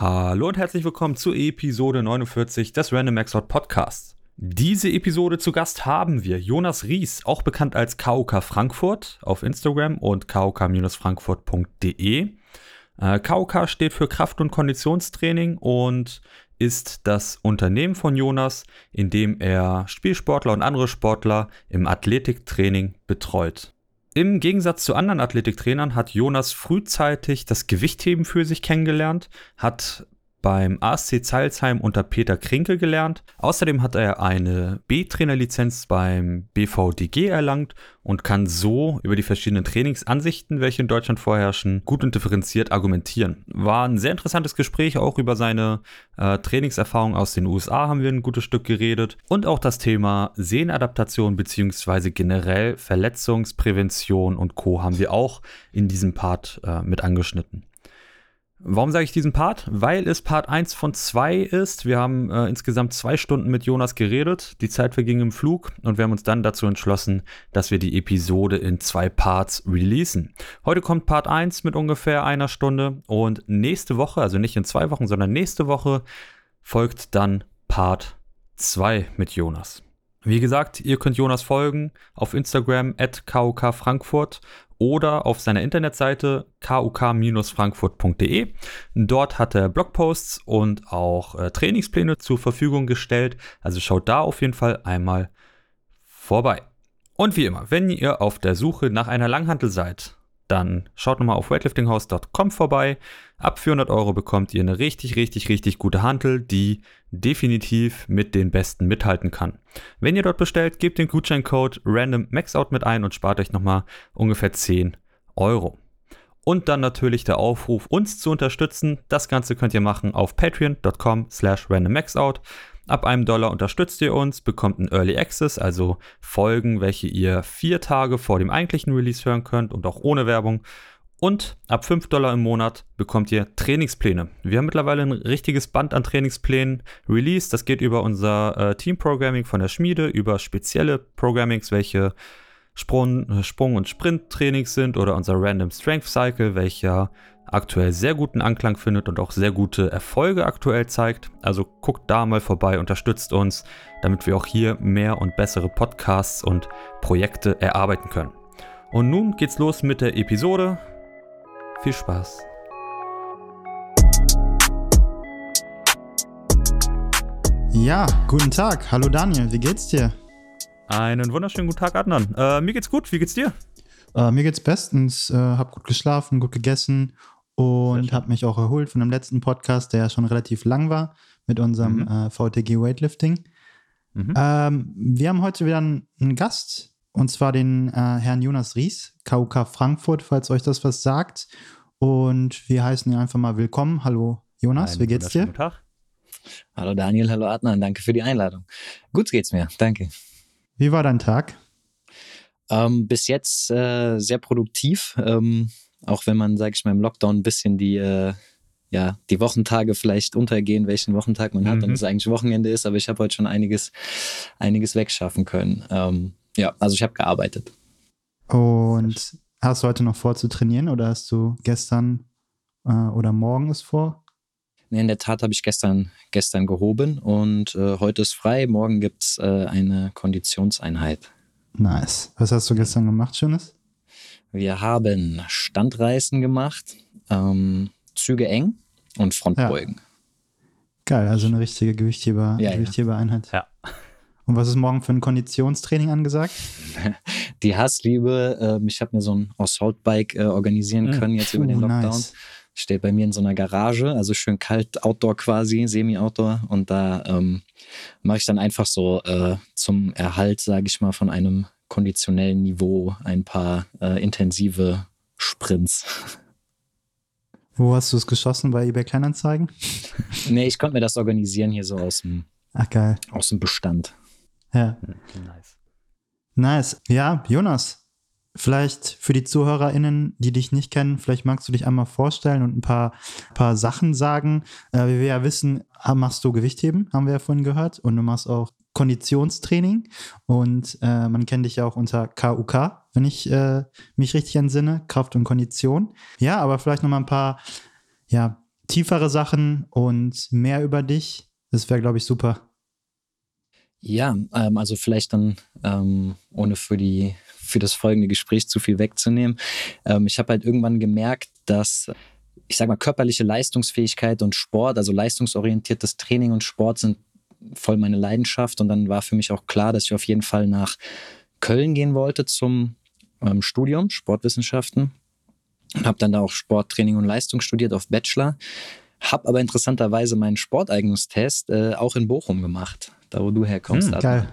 Hallo und herzlich willkommen zu Episode 49 des Random Maxword Podcasts. Diese Episode zu Gast haben wir Jonas Ries, auch bekannt als KOK Frankfurt auf Instagram und kok-frankfurt.de. Äh, KOK steht für Kraft- und Konditionstraining und ist das Unternehmen von Jonas, in dem er Spielsportler und andere Sportler im Athletiktraining betreut. Im Gegensatz zu anderen Athletiktrainern hat Jonas frühzeitig das Gewichtheben für sich kennengelernt, hat beim ASC Zeilsheim unter Peter Krinkel gelernt. Außerdem hat er eine B-Trainerlizenz beim BVDG erlangt und kann so über die verschiedenen Trainingsansichten, welche in Deutschland vorherrschen, gut und differenziert argumentieren. War ein sehr interessantes Gespräch, auch über seine äh, Trainingserfahrung aus den USA haben wir ein gutes Stück geredet und auch das Thema Sehnadaptation bzw. generell Verletzungsprävention und Co. haben wir auch in diesem Part äh, mit angeschnitten. Warum sage ich diesen Part? Weil es Part 1 von 2 ist. Wir haben äh, insgesamt zwei Stunden mit Jonas geredet. Die Zeit verging im Flug und wir haben uns dann dazu entschlossen, dass wir die Episode in zwei Parts releasen. Heute kommt Part 1 mit ungefähr einer Stunde und nächste Woche, also nicht in zwei Wochen, sondern nächste Woche, folgt dann Part 2 mit Jonas. Wie gesagt, ihr könnt Jonas folgen auf Instagram at Frankfurt oder auf seiner Internetseite kuk-frankfurt.de. Dort hat er Blogposts und auch äh, Trainingspläne zur Verfügung gestellt. Also schaut da auf jeden Fall einmal vorbei. Und wie immer, wenn ihr auf der Suche nach einer Langhantel seid, dann schaut nochmal auf weightliftinghouse.com vorbei. Ab 400 Euro bekommt ihr eine richtig, richtig, richtig gute Hantel, die definitiv mit den besten mithalten kann. Wenn ihr dort bestellt, gebt den Gutscheincode RandomMaxOut mit ein und spart euch nochmal ungefähr 10 Euro. Und dann natürlich der Aufruf, uns zu unterstützen. Das Ganze könnt ihr machen auf patreon.com slash randommaxout. Ab einem Dollar unterstützt ihr uns, bekommt einen Early Access, also Folgen, welche ihr vier Tage vor dem eigentlichen Release hören könnt und auch ohne Werbung. Und ab 5 Dollar im Monat bekommt ihr Trainingspläne. Wir haben mittlerweile ein richtiges Band an Trainingsplänen released. Das geht über unser äh, Team-Programming von der Schmiede, über spezielle Programmings, welche Sprung, Sprung- und Sprint-Trainings sind oder unser Random Strength Cycle, welcher aktuell sehr guten Anklang findet und auch sehr gute Erfolge aktuell zeigt. Also guckt da mal vorbei, unterstützt uns, damit wir auch hier mehr und bessere Podcasts und Projekte erarbeiten können. Und nun geht's los mit der Episode. Viel Spaß. Ja, guten Tag. Hallo Daniel, wie geht's dir? Einen wunderschönen guten Tag, Adnan. Äh, mir geht's gut, wie geht's dir? Äh, mir geht's bestens. Äh, hab gut geschlafen, gut gegessen und habe mich auch erholt von dem letzten Podcast, der ja schon relativ lang war, mit unserem mhm. äh, VTG Weightlifting. Mhm. Ähm, wir haben heute wieder einen, einen Gast, und zwar den äh, Herrn Jonas Ries, KUK Frankfurt, falls euch das was sagt. Und wir heißen ihn einfach mal willkommen. Hallo Jonas, Einen wie geht's dir? Guten Tag. Hallo Daniel, hallo Adnan, danke für die Einladung. Gut geht's mir, danke. Wie war dein Tag? Ähm, bis jetzt äh, sehr produktiv. Ähm, auch wenn man, sage ich mal, im Lockdown ein bisschen die, äh, ja, die Wochentage vielleicht untergehen, welchen Wochentag man hat mhm. und es eigentlich Wochenende ist, aber ich habe heute schon einiges, einiges wegschaffen können. Ähm, ja, also ich habe gearbeitet. Und hast du heute noch vor zu trainieren oder hast du gestern äh, oder morgen es vor? Nee, in der Tat habe ich gestern, gestern gehoben und äh, heute ist frei. Morgen gibt es äh, eine Konditionseinheit. Nice. Was hast du gestern gemacht, Schönes? Wir haben Standreißen gemacht, ähm, Züge eng und Frontbeugen. Ja. Geil, also eine richtige Gewichtheber, ja, Gewichthebereinheit. Ja. Und was ist morgen für ein Konditionstraining angesagt? Die Hassliebe. Äh, ich habe mir so ein Assault-Bike äh, organisieren hm. können jetzt über den Lockdown. Nice. Steht bei mir in so einer Garage, also schön kalt, Outdoor quasi, Semi-Outdoor. Und da ähm, mache ich dann einfach so äh, zum Erhalt, sage ich mal, von einem konditionellen Niveau ein paar äh, intensive Sprints. Wo hast du es geschossen? Bei eBay Kleinanzeigen? nee, ich konnte mir das organisieren hier so aus dem, Ach, geil. Aus dem Bestand. Ja. Nice. Nice. Ja, Jonas, vielleicht für die ZuhörerInnen, die dich nicht kennen, vielleicht magst du dich einmal vorstellen und ein paar, paar Sachen sagen. Äh, wie wir ja wissen, machst du Gewichtheben, haben wir ja vorhin gehört, und du machst auch Konditionstraining und äh, man kennt dich ja auch unter KUK, wenn ich äh, mich richtig entsinne, Kraft und Kondition. Ja, aber vielleicht noch mal ein paar ja, tiefere Sachen und mehr über dich. Das wäre, glaube ich, super. Ja, ähm, also vielleicht dann, ähm, ohne für, die, für das folgende Gespräch zu viel wegzunehmen. Ähm, ich habe halt irgendwann gemerkt, dass ich sage mal, körperliche Leistungsfähigkeit und Sport, also leistungsorientiertes Training und Sport sind voll meine Leidenschaft. Und dann war für mich auch klar, dass ich auf jeden Fall nach Köln gehen wollte zum ähm, Studium, Sportwissenschaften. Und habe dann da auch Sporttraining und Leistung studiert auf Bachelor. Habe aber interessanterweise meinen Sporteignungstest äh, auch in Bochum gemacht, da wo du herkommst. Hm, geil.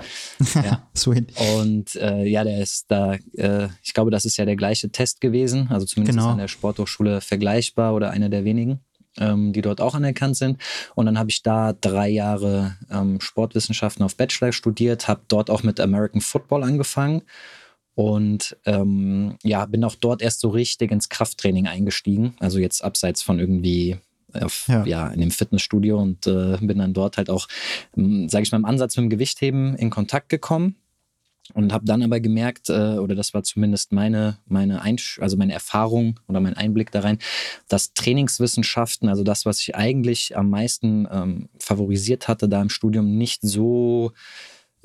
Ja. Sweet. Und äh, ja, der ist da, äh, ich glaube, das ist ja der gleiche Test gewesen, also zumindest genau. an der Sporthochschule vergleichbar oder einer der wenigen. Ähm, die dort auch anerkannt sind. Und dann habe ich da drei Jahre ähm, Sportwissenschaften auf Bachelor studiert, habe dort auch mit American Football angefangen und ähm, ja, bin auch dort erst so richtig ins Krafttraining eingestiegen. Also jetzt abseits von irgendwie auf, ja. ja. in dem Fitnessstudio und äh, bin dann dort halt auch, ähm, sage ich mal, im Ansatz mit dem Gewichtheben in Kontakt gekommen und habe dann aber gemerkt, äh, oder das war zumindest meine, meine, Einsch also meine Erfahrung oder mein Einblick da rein, dass Trainingswissenschaften, also das, was ich eigentlich am meisten ähm, favorisiert hatte, da im Studium nicht so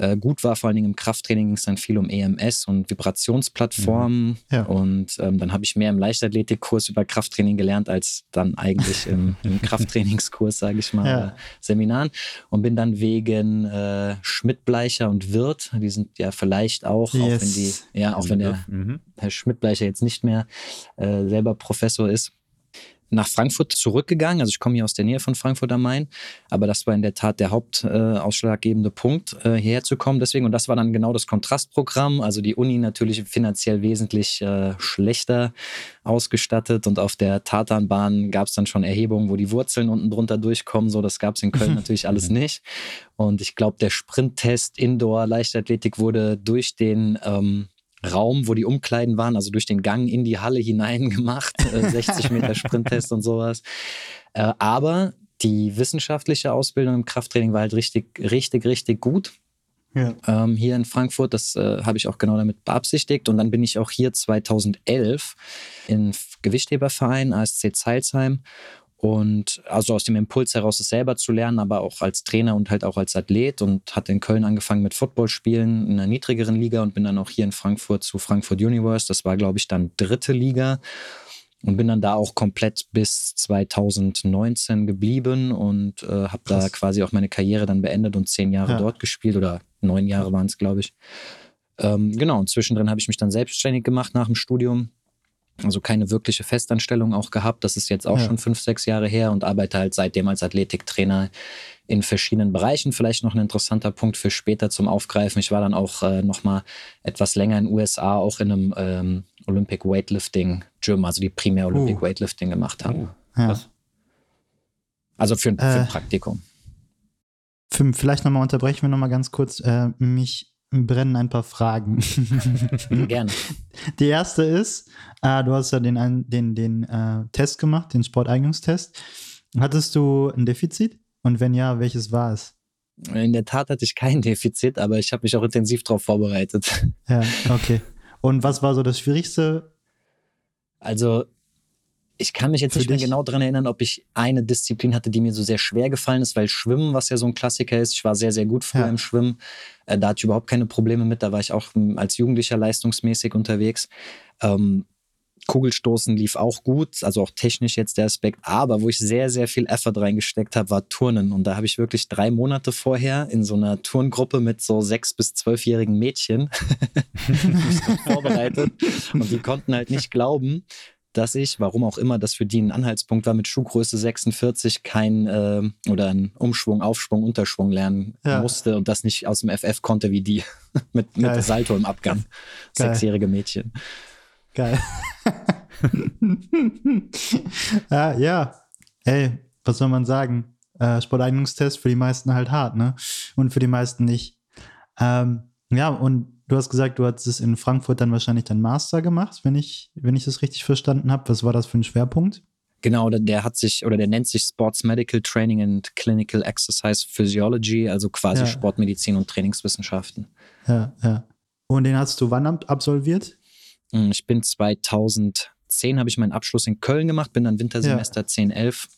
äh, gut war. Vor allen Dingen im Krafttraining ging es dann viel um EMS und Vibrationsplattformen. Mhm. Ja. Und ähm, dann habe ich mehr im Leichtathletikkurs über Krafttraining gelernt, als dann eigentlich im, im Krafttrainingskurs, sage ich mal, ja. Seminaren. Und bin dann wegen äh, Schmidt-Bleicher und Wirt, die sind ja vielleicht auch, yes. auch wenn die, ja, auch wenn der mhm. Herr Schmidt-Bleicher jetzt nicht mehr äh, selber Professor ist, nach Frankfurt zurückgegangen. Also ich komme hier aus der Nähe von Frankfurt am Main, aber das war in der Tat der hauptausschlaggebende äh, Punkt, äh, hierher zu kommen. Deswegen, und das war dann genau das Kontrastprogramm. Also die Uni natürlich finanziell wesentlich äh, schlechter ausgestattet und auf der Tatanbahn gab es dann schon Erhebungen, wo die Wurzeln unten drunter durchkommen. So, das gab es in Köln natürlich alles nicht. Und ich glaube, der Sprinttest Indoor Leichtathletik wurde durch den ähm, Raum, wo die Umkleiden waren, also durch den Gang in die Halle hinein gemacht, äh, 60 Meter Sprinttest und sowas. Äh, aber die wissenschaftliche Ausbildung im Krafttraining war halt richtig, richtig, richtig gut. Ja. Ähm, hier in Frankfurt, das äh, habe ich auch genau damit beabsichtigt. Und dann bin ich auch hier 2011 im Gewichtheberverein ASC Zeilsheim und also aus dem Impuls heraus, es selber zu lernen, aber auch als Trainer und halt auch als Athlet und hat in Köln angefangen mit Footballspielen in einer niedrigeren Liga und bin dann auch hier in Frankfurt zu Frankfurt Universe. Das war, glaube ich, dann dritte Liga und bin dann da auch komplett bis 2019 geblieben und äh, habe da quasi auch meine Karriere dann beendet und zehn Jahre ja. dort gespielt oder neun Jahre waren es, glaube ich. Ähm, genau, und zwischendrin habe ich mich dann selbstständig gemacht nach dem Studium also keine wirkliche Festanstellung auch gehabt. Das ist jetzt auch ja. schon fünf, sechs Jahre her und arbeite halt seitdem als Athletiktrainer in verschiedenen Bereichen. Vielleicht noch ein interessanter Punkt für später zum Aufgreifen. Ich war dann auch äh, noch mal etwas länger in den USA, auch in einem ähm, Olympic Weightlifting Gym, also die primär Olympic uh. Weightlifting gemacht haben. Uh. Ja. Also für, für äh, ein Praktikum. Für, vielleicht nochmal unterbrechen wir nochmal ganz kurz. Äh, mich brennen ein paar Fragen. Gerne. Die erste ist, äh, du hast ja den, den, den äh, Test gemacht, den Sporteignungstest. Hattest du ein Defizit? Und wenn ja, welches war es? In der Tat hatte ich kein Defizit, aber ich habe mich auch intensiv darauf vorbereitet. Ja, okay. Und was war so das Schwierigste? Also ich kann mich jetzt nicht mehr genau daran erinnern, ob ich eine Disziplin hatte, die mir so sehr schwer gefallen ist, weil Schwimmen, was ja so ein Klassiker ist, ich war sehr, sehr gut früher ja. im Schwimmen. Äh, da hatte ich überhaupt keine Probleme mit. Da war ich auch hm, als Jugendlicher leistungsmäßig unterwegs. Ähm, Kugelstoßen lief auch gut, also auch technisch jetzt der Aspekt. Aber wo ich sehr, sehr viel Effort reingesteckt habe, war Turnen. Und da habe ich wirklich drei Monate vorher in so einer Turngruppe mit so sechs- bis zwölfjährigen Mädchen vorbereitet. Und die konnten halt nicht glauben, dass ich, warum auch immer das für die ein Anhaltspunkt war, mit Schuhgröße 46 kein äh, oder ein Umschwung, Aufschwung, Unterschwung lernen ja. musste und das nicht aus dem FF konnte wie die mit, mit Salto im Abgang. Sechsjährige Mädchen. Geil. ja, ja, ey, was soll man sagen? Äh, Sporteignungstest für die meisten halt hart, ne? Und für die meisten nicht. Ähm, ja, und Du hast gesagt, du hast es in Frankfurt dann wahrscheinlich dein Master gemacht, wenn ich, wenn ich das richtig verstanden habe. Was war das für ein Schwerpunkt? Genau, der hat sich oder der nennt sich Sports Medical Training and Clinical Exercise Physiology, also quasi ja. Sportmedizin und Trainingswissenschaften. Ja, ja. Und den hast du wann absolviert? Hm, ich bin 2010 habe ich meinen Abschluss in Köln gemacht, bin dann Wintersemester ja. 10, 11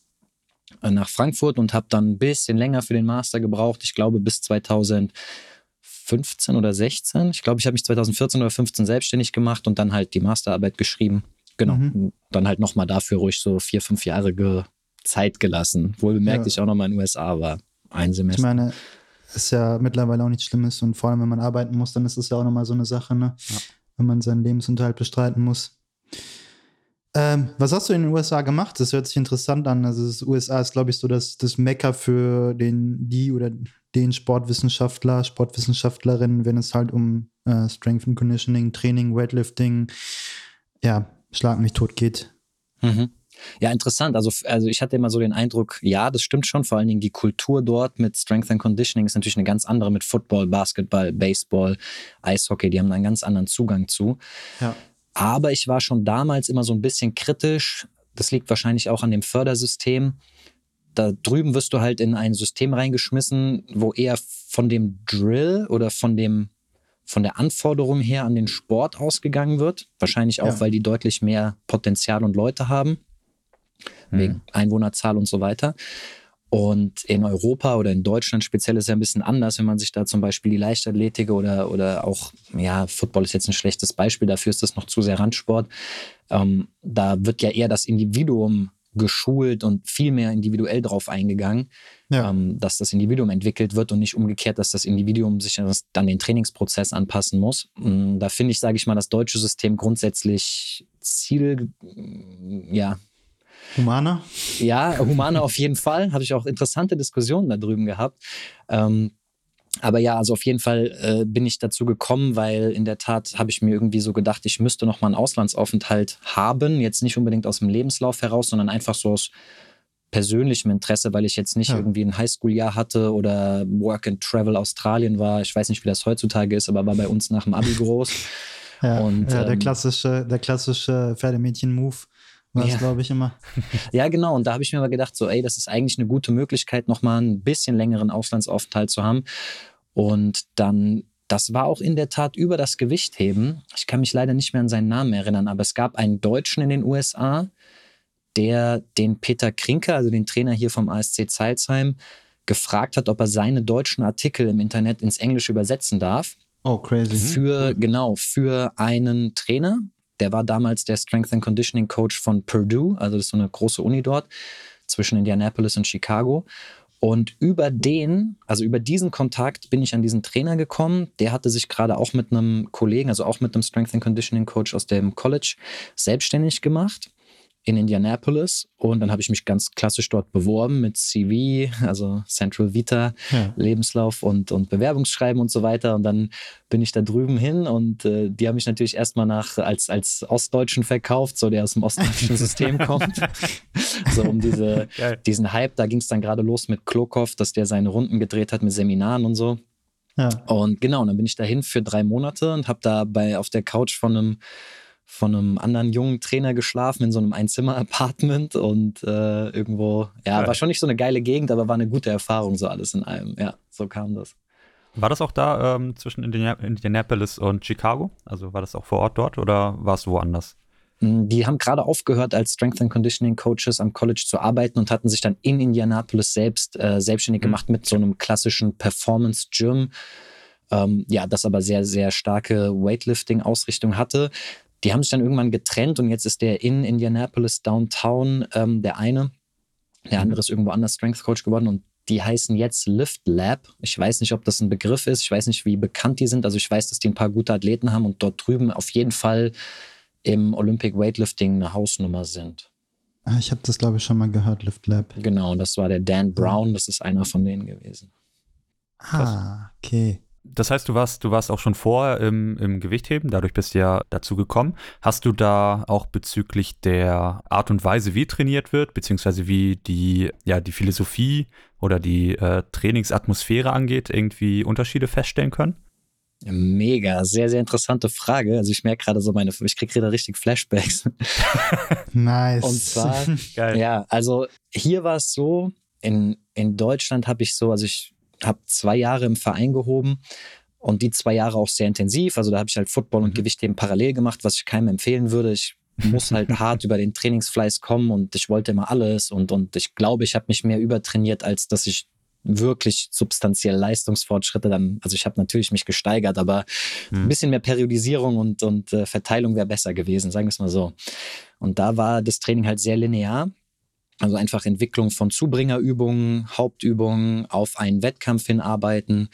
äh, nach Frankfurt und habe dann ein bisschen länger für den Master gebraucht. Ich glaube bis 2015 oder 16. Ich glaube, ich habe mich 2014 oder 15 selbstständig gemacht und dann halt die Masterarbeit geschrieben. Genau. Mhm. Dann halt nochmal dafür ruhig so vier, fünf Jahre ge Zeit gelassen. Wohl bemerkt, ja. ich auch nochmal in den USA war. Ein Semester. Ich meine, ist ja mittlerweile auch nichts Schlimmes und vor allem, wenn man arbeiten muss, dann ist es ja auch nochmal so eine Sache, ne? Ja. Wenn man seinen Lebensunterhalt bestreiten muss. Ähm, was hast du in den USA gemacht? Das hört sich interessant an. Also, das USA ist, glaube ich, so das, das Mecker für den, die oder den Sportwissenschaftler, Sportwissenschaftlerin, wenn es halt um äh, Strength and Conditioning, Training, Weightlifting, ja, Schlag mich tot geht. Mhm. Ja, interessant. Also, also ich hatte immer so den Eindruck, ja, das stimmt schon. Vor allen Dingen die Kultur dort mit Strength and Conditioning ist natürlich eine ganz andere mit Football, Basketball, Baseball, Eishockey. Die haben da einen ganz anderen Zugang zu. Ja. Aber ich war schon damals immer so ein bisschen kritisch. Das liegt wahrscheinlich auch an dem Fördersystem. Da drüben wirst du halt in ein System reingeschmissen, wo eher von dem Drill oder von dem von der Anforderung her an den Sport ausgegangen wird. Wahrscheinlich auch, ja. weil die deutlich mehr Potenzial und Leute haben, mhm. wegen Einwohnerzahl und so weiter. Und in Europa oder in Deutschland speziell ist es ja ein bisschen anders, wenn man sich da zum Beispiel die Leichtathletik oder, oder auch, ja, Football ist jetzt ein schlechtes Beispiel, dafür ist das noch zu sehr Randsport. Ähm, da wird ja eher das Individuum geschult und viel mehr individuell drauf eingegangen, ja. ähm, dass das Individuum entwickelt wird und nicht umgekehrt, dass das Individuum sich dann den Trainingsprozess anpassen muss. Mm, da finde ich, sage ich mal, das deutsche System grundsätzlich Ziel, ja, Humaner? Ja, Humaner auf jeden Fall. Habe ich auch interessante Diskussionen da drüben gehabt. Ähm, aber ja, also auf jeden Fall äh, bin ich dazu gekommen, weil in der Tat habe ich mir irgendwie so gedacht, ich müsste noch mal einen Auslandsaufenthalt haben. Jetzt nicht unbedingt aus dem Lebenslauf heraus, sondern einfach so aus persönlichem Interesse, weil ich jetzt nicht ja. irgendwie ein Highschool-Jahr hatte oder Work and Travel Australien war. Ich weiß nicht, wie das heutzutage ist, aber war bei uns nach dem Abi groß. ja, und, ja der ähm, klassische, der klassische Pferdemädchen-Move war ja. glaube ich, immer. Ja, genau. Und da habe ich mir aber gedacht, so, ey, das ist eigentlich eine gute Möglichkeit, nochmal ein bisschen längeren Auslandsaufenthalt zu haben. Und dann, das war auch in der Tat über das Gewichtheben. Ich kann mich leider nicht mehr an seinen Namen erinnern, aber es gab einen Deutschen in den USA, der den Peter Krinker, also den Trainer hier vom ASC Zeilsheim, gefragt hat, ob er seine deutschen Artikel im Internet ins Englische übersetzen darf. Oh, crazy. Für, genau, für einen Trainer, der war damals der Strength and Conditioning Coach von Purdue, also das ist so eine große Uni dort zwischen Indianapolis und Chicago. Und über den, also über diesen Kontakt bin ich an diesen Trainer gekommen. Der hatte sich gerade auch mit einem Kollegen, also auch mit einem Strength and Conditioning Coach aus dem College selbstständig gemacht in Indianapolis und dann habe ich mich ganz klassisch dort beworben mit CV, also Central Vita, ja. Lebenslauf und, und Bewerbungsschreiben und so weiter. Und dann bin ich da drüben hin und äh, die haben mich natürlich erstmal nach als, als Ostdeutschen verkauft, so der aus dem ostdeutschen System kommt. so um diese, diesen Hype, da ging es dann gerade los mit Klokov, dass der seine Runden gedreht hat mit Seminaren und so. Ja. Und genau, und dann bin ich dahin für drei Monate und habe da bei auf der Couch von einem von einem anderen jungen Trainer geschlafen in so einem Einzimmer-Apartment und äh, irgendwo, ja, ja, war schon nicht so eine geile Gegend, aber war eine gute Erfahrung, so alles in allem. Ja, so kam das. War das auch da ähm, zwischen Indianapolis und Chicago? Also war das auch vor Ort dort oder war es woanders? Hm, die haben gerade aufgehört, als Strength and Conditioning Coaches am College zu arbeiten und hatten sich dann in Indianapolis selbst äh, selbstständig mhm. gemacht mit so einem klassischen Performance Gym. Ähm, ja, das aber sehr, sehr starke Weightlifting-Ausrichtung hatte. Die haben sich dann irgendwann getrennt und jetzt ist der in Indianapolis Downtown der eine. Der andere ist irgendwo anders Strength Coach geworden und die heißen jetzt Lift Lab. Ich weiß nicht, ob das ein Begriff ist. Ich weiß nicht, wie bekannt die sind. Also ich weiß, dass die ein paar gute Athleten haben und dort drüben auf jeden Fall im Olympic Weightlifting eine Hausnummer sind. Ah, ich habe das, glaube ich, schon mal gehört, Lift Lab. Genau, das war der Dan Brown. Das ist einer von denen gewesen. Ah, okay das heißt, du warst, du warst auch schon vorher im, im Gewichtheben, dadurch bist du ja dazu gekommen. Hast du da auch bezüglich der Art und Weise, wie trainiert wird, beziehungsweise wie die, ja, die Philosophie oder die äh, Trainingsatmosphäre angeht, irgendwie Unterschiede feststellen können? Mega, sehr, sehr interessante Frage. Also ich merke gerade so meine, ich kriege gerade richtig Flashbacks. nice. Und zwar, Geil. ja, also hier war es so, in, in Deutschland habe ich so, also ich habe zwei Jahre im Verein gehoben und die zwei Jahre auch sehr intensiv. Also da habe ich halt Football und mhm. Gewichtheben parallel gemacht, was ich keinem empfehlen würde. Ich muss halt hart über den Trainingsfleiß kommen und ich wollte immer alles und, und ich glaube, ich habe mich mehr übertrainiert, als dass ich wirklich substanziell Leistungsfortschritte dann, also ich habe natürlich mich gesteigert, aber hm. ein bisschen mehr Periodisierung und, und äh, Verteilung wäre besser gewesen, sagen wir es mal so. Und da war das Training halt sehr linear. Also einfach Entwicklung von Zubringerübungen, Hauptübungen, auf einen Wettkampf hinarbeiten.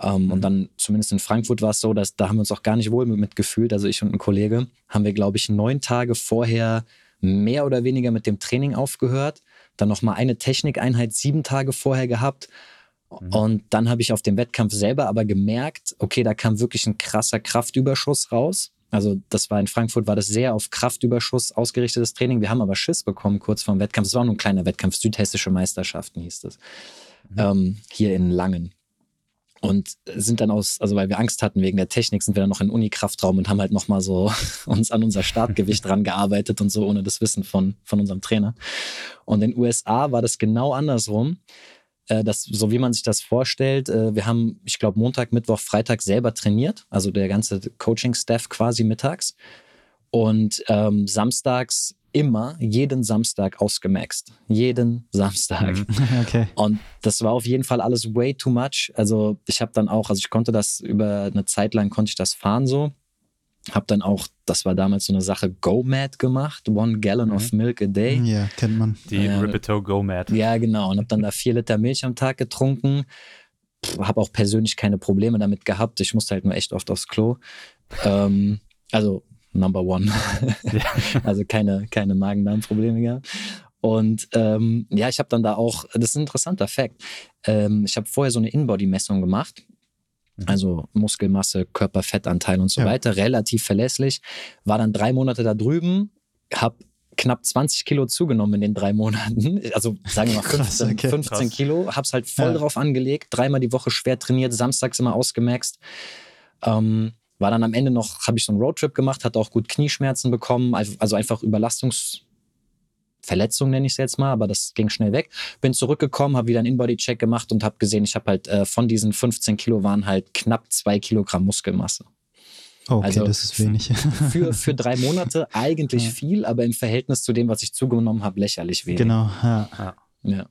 Ähm, und dann, zumindest in Frankfurt war es so, dass da haben wir uns auch gar nicht wohl mit gefühlt. Also ich und ein Kollege haben wir, glaube ich, neun Tage vorher mehr oder weniger mit dem Training aufgehört. Dann nochmal eine Technikeinheit sieben Tage vorher gehabt. Mhm. Und dann habe ich auf dem Wettkampf selber aber gemerkt, okay, da kam wirklich ein krasser Kraftüberschuss raus. Also das war in Frankfurt, war das sehr auf Kraftüberschuss ausgerichtetes Training. Wir haben aber Schiss bekommen kurz vor dem Wettkampf. Es war nur ein kleiner Wettkampf, südhessische Meisterschaften hieß es. Mhm. Ähm, hier in Langen und sind dann aus, also weil wir Angst hatten wegen der Technik, sind wir dann noch in Unikraftraum und haben halt nochmal so uns an unser Startgewicht dran gearbeitet und so ohne das Wissen von, von unserem Trainer. Und in den USA war das genau andersrum. Äh, das, so wie man sich das vorstellt, äh, wir haben, ich glaube, Montag, Mittwoch, Freitag selber trainiert, also der ganze Coaching-Staff quasi mittags. Und ähm, samstags immer jeden Samstag ausgemaxt. Jeden Samstag. Mhm. Okay. Und das war auf jeden Fall alles way too much. Also ich habe dann auch, also ich konnte das über eine Zeit lang konnte ich das fahren so. Hab dann auch, das war damals so eine Sache, Go-Mad gemacht, One Gallon mhm. of Milk a Day. Ja, kennt man. Die äh, Ripito Go-Mad. Ja, genau. Und hab dann da vier Liter Milch am Tag getrunken. Habe auch persönlich keine Probleme damit gehabt. Ich musste halt nur echt oft aufs Klo. Ähm, also Number One. also keine, keine Magen-Darm-Probleme gehabt. Und ähm, ja, ich habe dann da auch, das ist ein interessanter Fakt. Ähm, ich habe vorher so eine In-Body-Messung gemacht. Mhm. Also Muskelmasse, Körperfettanteil und so ja. weiter, relativ verlässlich. War dann drei Monate da drüben, habe knapp 20 Kilo zugenommen in den drei Monaten. Also sagen wir mal 15, Krass, okay. 15 Kilo. Hab's halt voll ja. drauf angelegt, dreimal die Woche schwer trainiert, samstags immer ausgemaxt. Ähm, war dann am Ende noch, habe ich so einen Roadtrip gemacht, hatte auch gut Knieschmerzen bekommen, also einfach Überlastungsverletzung nenne ich es jetzt mal, aber das ging schnell weg. Bin zurückgekommen, habe wieder einen Inbody-Check gemacht und habe gesehen, ich habe halt äh, von diesen 15 Kilo waren halt knapp zwei Kilogramm Muskelmasse. Okay, also das ist wenig. für, für drei Monate eigentlich ja. viel, aber im Verhältnis zu dem, was ich zugenommen habe, lächerlich wenig. Genau, ja. ja.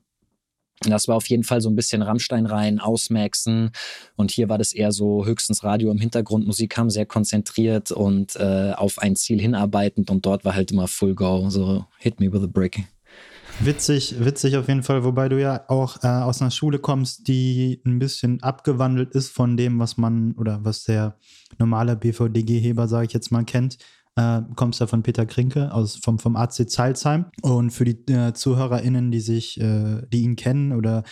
Das war auf jeden Fall so ein bisschen Rammstein rein, ausmaxen. Und hier war das eher so höchstens Radio im Hintergrund, Musik haben sehr konzentriert und äh, auf ein Ziel hinarbeitend. Und dort war halt immer Full Go, so hit me with a brick. Witzig, witzig auf jeden Fall, wobei du ja auch äh, aus einer Schule kommst, die ein bisschen abgewandelt ist von dem, was man oder was der normale BVDG-Heber, sage ich jetzt mal, kennt äh, kommst ja von Peter Krinke aus, vom, vom AC Zeilsheim. Und für die äh, ZuhörerInnen, die sich, äh, die ihn kennen oder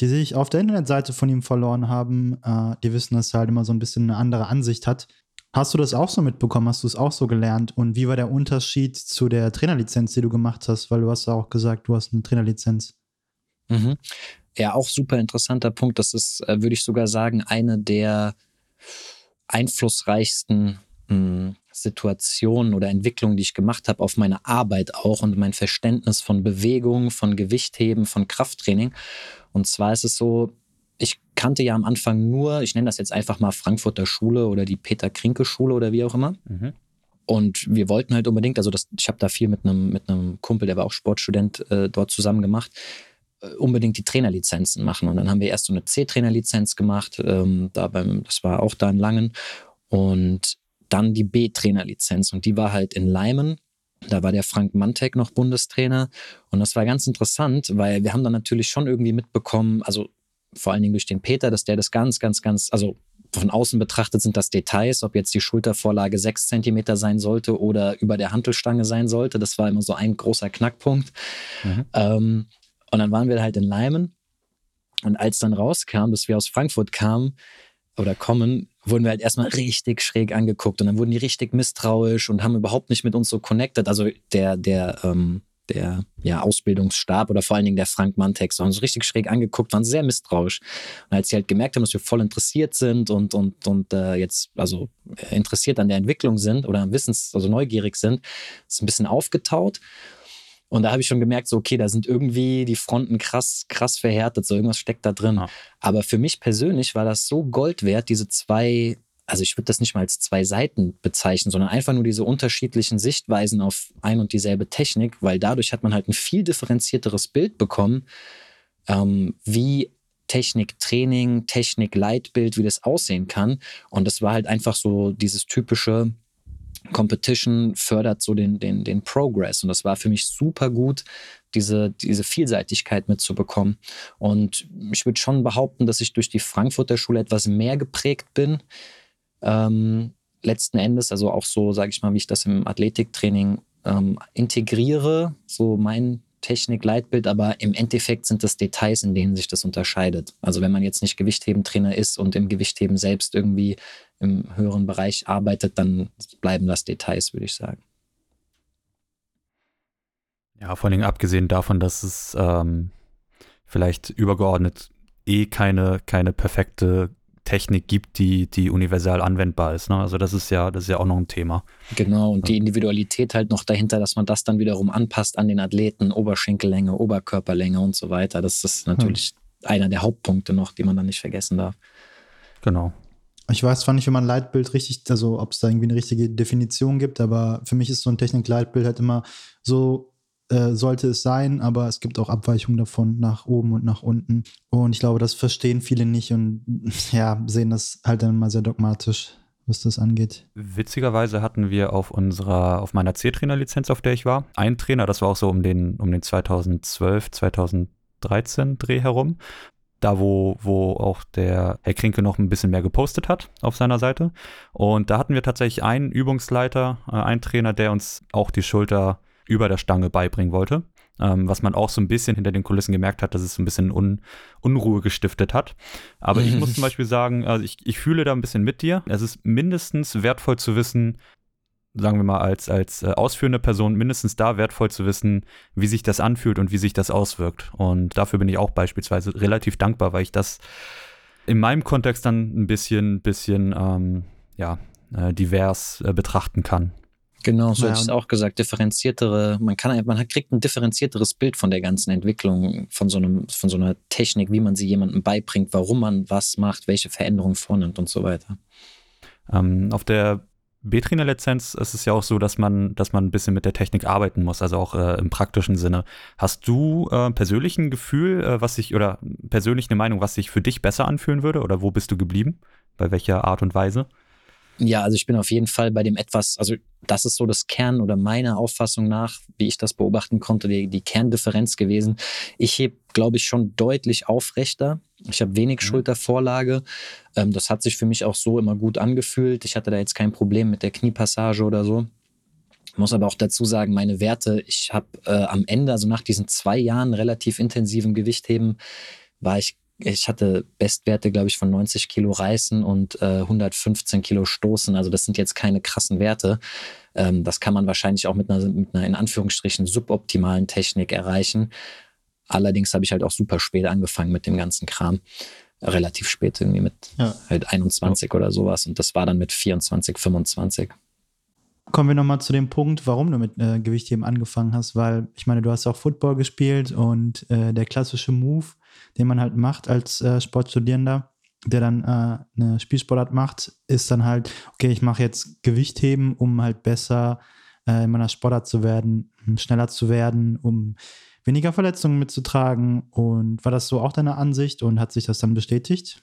die sich auf der Internetseite von ihm verloren haben, äh, die wissen, dass er halt immer so ein bisschen eine andere Ansicht hat. Hast du das auch so mitbekommen? Hast du es auch so gelernt? Und wie war der Unterschied zu der Trainerlizenz, die du gemacht hast? Weil du hast ja auch gesagt, du hast eine Trainerlizenz. Mhm. Ja, auch super interessanter Punkt. Das ist, äh, würde ich sogar sagen, eine der einflussreichsten mh, hm, Situationen oder Entwicklungen, die ich gemacht habe, auf meine Arbeit auch und mein Verständnis von Bewegung, von Gewichtheben, von Krafttraining. Und zwar ist es so, ich kannte ja am Anfang nur, ich nenne das jetzt einfach mal Frankfurter Schule oder die Peter Krinke Schule oder wie auch immer. Mhm. Und wir wollten halt unbedingt, also das, ich habe da viel mit einem, mit einem Kumpel, der war auch Sportstudent, äh, dort zusammen gemacht, äh, unbedingt die Trainerlizenzen machen. Und dann haben wir erst so eine C-Trainerlizenz gemacht, ähm, da beim, das war auch da in Langen. Und dann die B-Trainerlizenz und die war halt in Leimen. Da war der Frank Mantek noch Bundestrainer und das war ganz interessant, weil wir haben dann natürlich schon irgendwie mitbekommen, also vor allen Dingen durch den Peter, dass der das ganz, ganz, ganz, also von außen betrachtet sind das Details, ob jetzt die Schultervorlage sechs Zentimeter sein sollte oder über der Hantelstange sein sollte. Das war immer so ein großer Knackpunkt. Mhm. Ähm, und dann waren wir halt in Leimen. Und als dann rauskam, dass wir aus Frankfurt kamen oder kommen, wurden wir halt erstmal richtig schräg angeguckt und dann wurden die richtig misstrauisch und haben überhaupt nicht mit uns so connected. Also der, der, ähm, der ja, Ausbildungsstab oder vor allen Dingen der Frank Mantex haben uns richtig schräg angeguckt, waren sehr misstrauisch. Und als sie halt gemerkt haben, dass wir voll interessiert sind und, und, und äh, jetzt also interessiert an der Entwicklung sind oder wissens, also neugierig sind, ist ein bisschen aufgetaut. Und da habe ich schon gemerkt, so, okay, da sind irgendwie die Fronten krass, krass verhärtet, so irgendwas steckt da drin. Ja. Aber für mich persönlich war das so Gold wert, diese zwei also ich würde das nicht mal als zwei Seiten bezeichnen, sondern einfach nur diese unterschiedlichen Sichtweisen auf ein und dieselbe Technik, weil dadurch hat man halt ein viel differenzierteres Bild bekommen, ähm, wie Techniktraining, Technik-Leitbild, wie das aussehen kann. Und das war halt einfach so dieses typische Competition fördert so den, den, den Progress. Und das war für mich super gut, diese, diese Vielseitigkeit mitzubekommen. Und ich würde schon behaupten, dass ich durch die Frankfurter Schule etwas mehr geprägt bin. Ähm, letzten Endes, also auch so, sage ich mal, wie ich das im Athletiktraining ähm, integriere, so mein Technik-Leitbild, aber im Endeffekt sind das Details, in denen sich das unterscheidet. Also wenn man jetzt nicht Gewichtheben-Trainer ist und im Gewichtheben selbst irgendwie im höheren Bereich arbeitet, dann bleiben das Details, würde ich sagen. Ja, vor allem abgesehen davon, dass es ähm, vielleicht übergeordnet eh keine, keine perfekte Technik gibt, die, die universal anwendbar ist. Ne? Also das ist ja, das ist ja auch noch ein Thema. Genau, und die Individualität halt noch dahinter, dass man das dann wiederum anpasst an den Athleten, Oberschenkellänge, Oberkörperlänge und so weiter. Das ist natürlich hm. einer der Hauptpunkte noch, die man dann nicht vergessen darf. Genau. Ich weiß zwar nicht, wie man Leitbild richtig, also ob es da irgendwie eine richtige Definition gibt, aber für mich ist so ein Technik-Leitbild halt immer so äh, sollte es sein, aber es gibt auch Abweichungen davon nach oben und nach unten. Und ich glaube, das verstehen viele nicht und ja, sehen das halt dann mal sehr dogmatisch, was das angeht. Witzigerweise hatten wir auf unserer, auf meiner C-Trainer-Lizenz, auf der ich war, einen Trainer, das war auch so um den, um den 2012, 2013 Dreh herum da wo, wo auch der Herr Krinke noch ein bisschen mehr gepostet hat auf seiner Seite. Und da hatten wir tatsächlich einen Übungsleiter, äh, einen Trainer, der uns auch die Schulter über der Stange beibringen wollte. Ähm, was man auch so ein bisschen hinter den Kulissen gemerkt hat, dass es so ein bisschen Un Unruhe gestiftet hat. Aber ich muss zum Beispiel sagen, also ich, ich fühle da ein bisschen mit dir. Es ist mindestens wertvoll zu wissen, sagen wir mal, als, als äh, ausführende Person mindestens da wertvoll zu wissen, wie sich das anfühlt und wie sich das auswirkt. Und dafür bin ich auch beispielsweise relativ dankbar, weil ich das in meinem Kontext dann ein bisschen, bisschen ähm, ja, äh, divers äh, betrachten kann. Genau, so ja. hätte ich es auch gesagt. Differenziertere, man kann, man kriegt ein differenzierteres Bild von der ganzen Entwicklung, von so einem, von so einer Technik, wie man sie jemandem beibringt, warum man was macht, welche Veränderungen vornimmt und so weiter. Ähm, auf der B-Trainer-Lizenz ist es ja auch so, dass man, dass man ein bisschen mit der Technik arbeiten muss, also auch äh, im praktischen Sinne. Hast du äh, persönlich ein Gefühl, äh, was sich, oder persönlich eine Meinung, was sich für dich besser anfühlen würde? Oder wo bist du geblieben? Bei welcher Art und Weise? Ja, also ich bin auf jeden Fall bei dem etwas, also das ist so das Kern oder meiner Auffassung nach, wie ich das beobachten konnte, die, die Kerndifferenz gewesen. Ich heb, glaube ich, schon deutlich aufrechter. Ich habe wenig mhm. Schultervorlage. Ähm, das hat sich für mich auch so immer gut angefühlt. Ich hatte da jetzt kein Problem mit der Kniepassage oder so. Ich muss aber auch dazu sagen, meine Werte, ich habe äh, am Ende, also nach diesen zwei Jahren relativ intensiven Gewichtheben, war ich ich hatte Bestwerte, glaube ich, von 90 Kilo Reißen und äh, 115 Kilo Stoßen. Also das sind jetzt keine krassen Werte. Ähm, das kann man wahrscheinlich auch mit einer, mit einer in Anführungsstrichen suboptimalen Technik erreichen. Allerdings habe ich halt auch super spät angefangen mit dem ganzen Kram. Relativ spät, irgendwie mit ja. halt 21 ja. oder sowas. Und das war dann mit 24, 25. Kommen wir nochmal zu dem Punkt, warum du mit äh, Gewichtheben angefangen hast, weil ich meine, du hast auch Football gespielt und äh, der klassische Move den man halt macht als äh, Sportstudierender, der dann äh, eine Spielsportart macht, ist dann halt, okay, ich mache jetzt Gewichtheben, um halt besser äh, in meiner Sportart zu werden, um schneller zu werden, um weniger Verletzungen mitzutragen. Und war das so auch deine Ansicht und hat sich das dann bestätigt?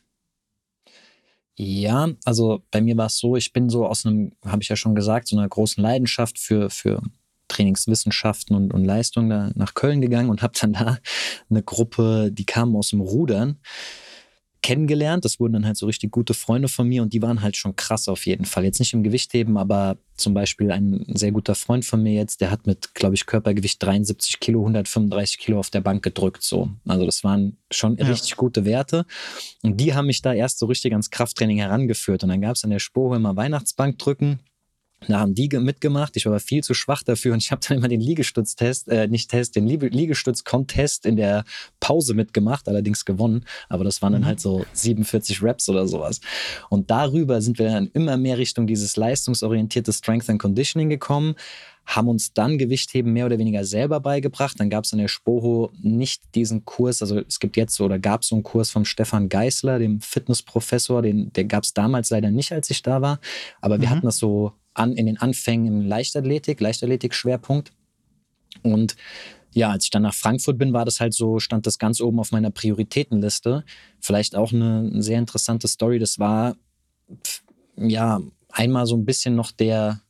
Ja, also bei mir war es so, ich bin so aus einem, habe ich ja schon gesagt, so einer großen Leidenschaft für, für Trainingswissenschaften und, und Leistung da nach Köln gegangen und habe dann da eine Gruppe, die kamen aus dem Rudern, kennengelernt. Das wurden dann halt so richtig gute Freunde von mir und die waren halt schon krass auf jeden Fall. Jetzt nicht im Gewichtheben, aber zum Beispiel ein sehr guter Freund von mir jetzt, der hat mit, glaube ich, Körpergewicht 73 Kilo, 135 Kilo auf der Bank gedrückt. So. Also das waren schon ja. richtig gute Werte. Und die haben mich da erst so richtig ans Krafttraining herangeführt. Und dann gab es an der Spur immer Weihnachtsbank drücken da haben die mitgemacht. Ich war aber viel zu schwach dafür und ich habe dann immer den Liegestütztest, äh, nicht Test, den Liegestütz-Contest in der Pause mitgemacht, allerdings gewonnen. Aber das waren dann mhm. halt so 47 Reps oder sowas. Und darüber sind wir dann immer mehr Richtung dieses leistungsorientierte Strength and Conditioning gekommen haben uns dann Gewichtheben mehr oder weniger selber beigebracht. Dann gab es an der Spoho nicht diesen Kurs, also es gibt jetzt oder gab es so einen Kurs vom Stefan Geißler, dem Fitnessprofessor, den, der gab es damals leider nicht, als ich da war. Aber wir mhm. hatten das so an, in den Anfängen im Leichtathletik, Leichtathletik-Schwerpunkt. Und ja, als ich dann nach Frankfurt bin, war das halt so, stand das ganz oben auf meiner Prioritätenliste. Vielleicht auch eine sehr interessante Story. Das war ja einmal so ein bisschen noch der,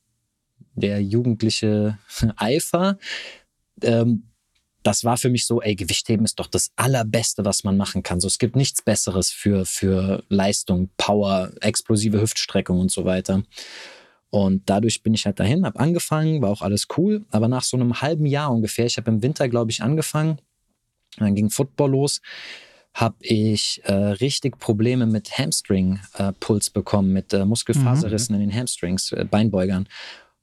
der jugendliche Eifer. Ähm, das war für mich so, ey, Gewichtheben ist doch das Allerbeste, was man machen kann. So, es gibt nichts Besseres für, für Leistung, Power, explosive Hüftstreckung und so weiter. Und dadurch bin ich halt dahin, habe angefangen, war auch alles cool. Aber nach so einem halben Jahr ungefähr, ich habe im Winter, glaube ich, angefangen, dann ging Football los, habe ich äh, richtig Probleme mit Hamstring-Puls äh, bekommen, mit äh, Muskelfaserrissen mhm. in den Hamstrings, äh, Beinbeugern.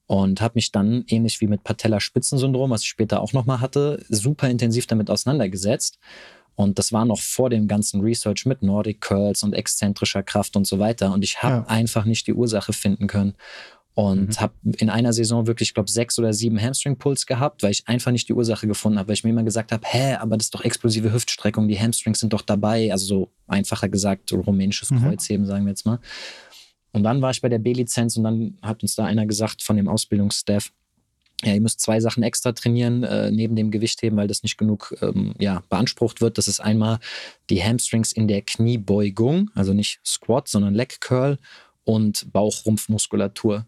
Und habe mich dann, ähnlich wie mit Patellaspitzensyndrom, was ich später auch nochmal hatte, super intensiv damit auseinandergesetzt. Und das war noch vor dem ganzen Research mit Nordic Curls und exzentrischer Kraft und so weiter. Und ich habe ja. einfach nicht die Ursache finden können und mhm. habe in einer Saison wirklich, ich glaube, sechs oder sieben Hamstring-Pulls gehabt, weil ich einfach nicht die Ursache gefunden habe, weil ich mir immer gesagt habe, hä, aber das ist doch explosive Hüftstreckung, die Hamstrings sind doch dabei, also so einfacher gesagt, so rumänisches mhm. Kreuzheben, sagen wir jetzt mal. Und dann war ich bei der B-Lizenz und dann hat uns da einer gesagt von dem Ausbildungsstaff, ja, ihr müsst zwei Sachen extra trainieren, äh, neben dem Gewichtheben, weil das nicht genug ähm, ja, beansprucht wird. Das ist einmal die Hamstrings in der Kniebeugung, also nicht Squat, sondern Leg Curl und Bauchrumpfmuskulatur.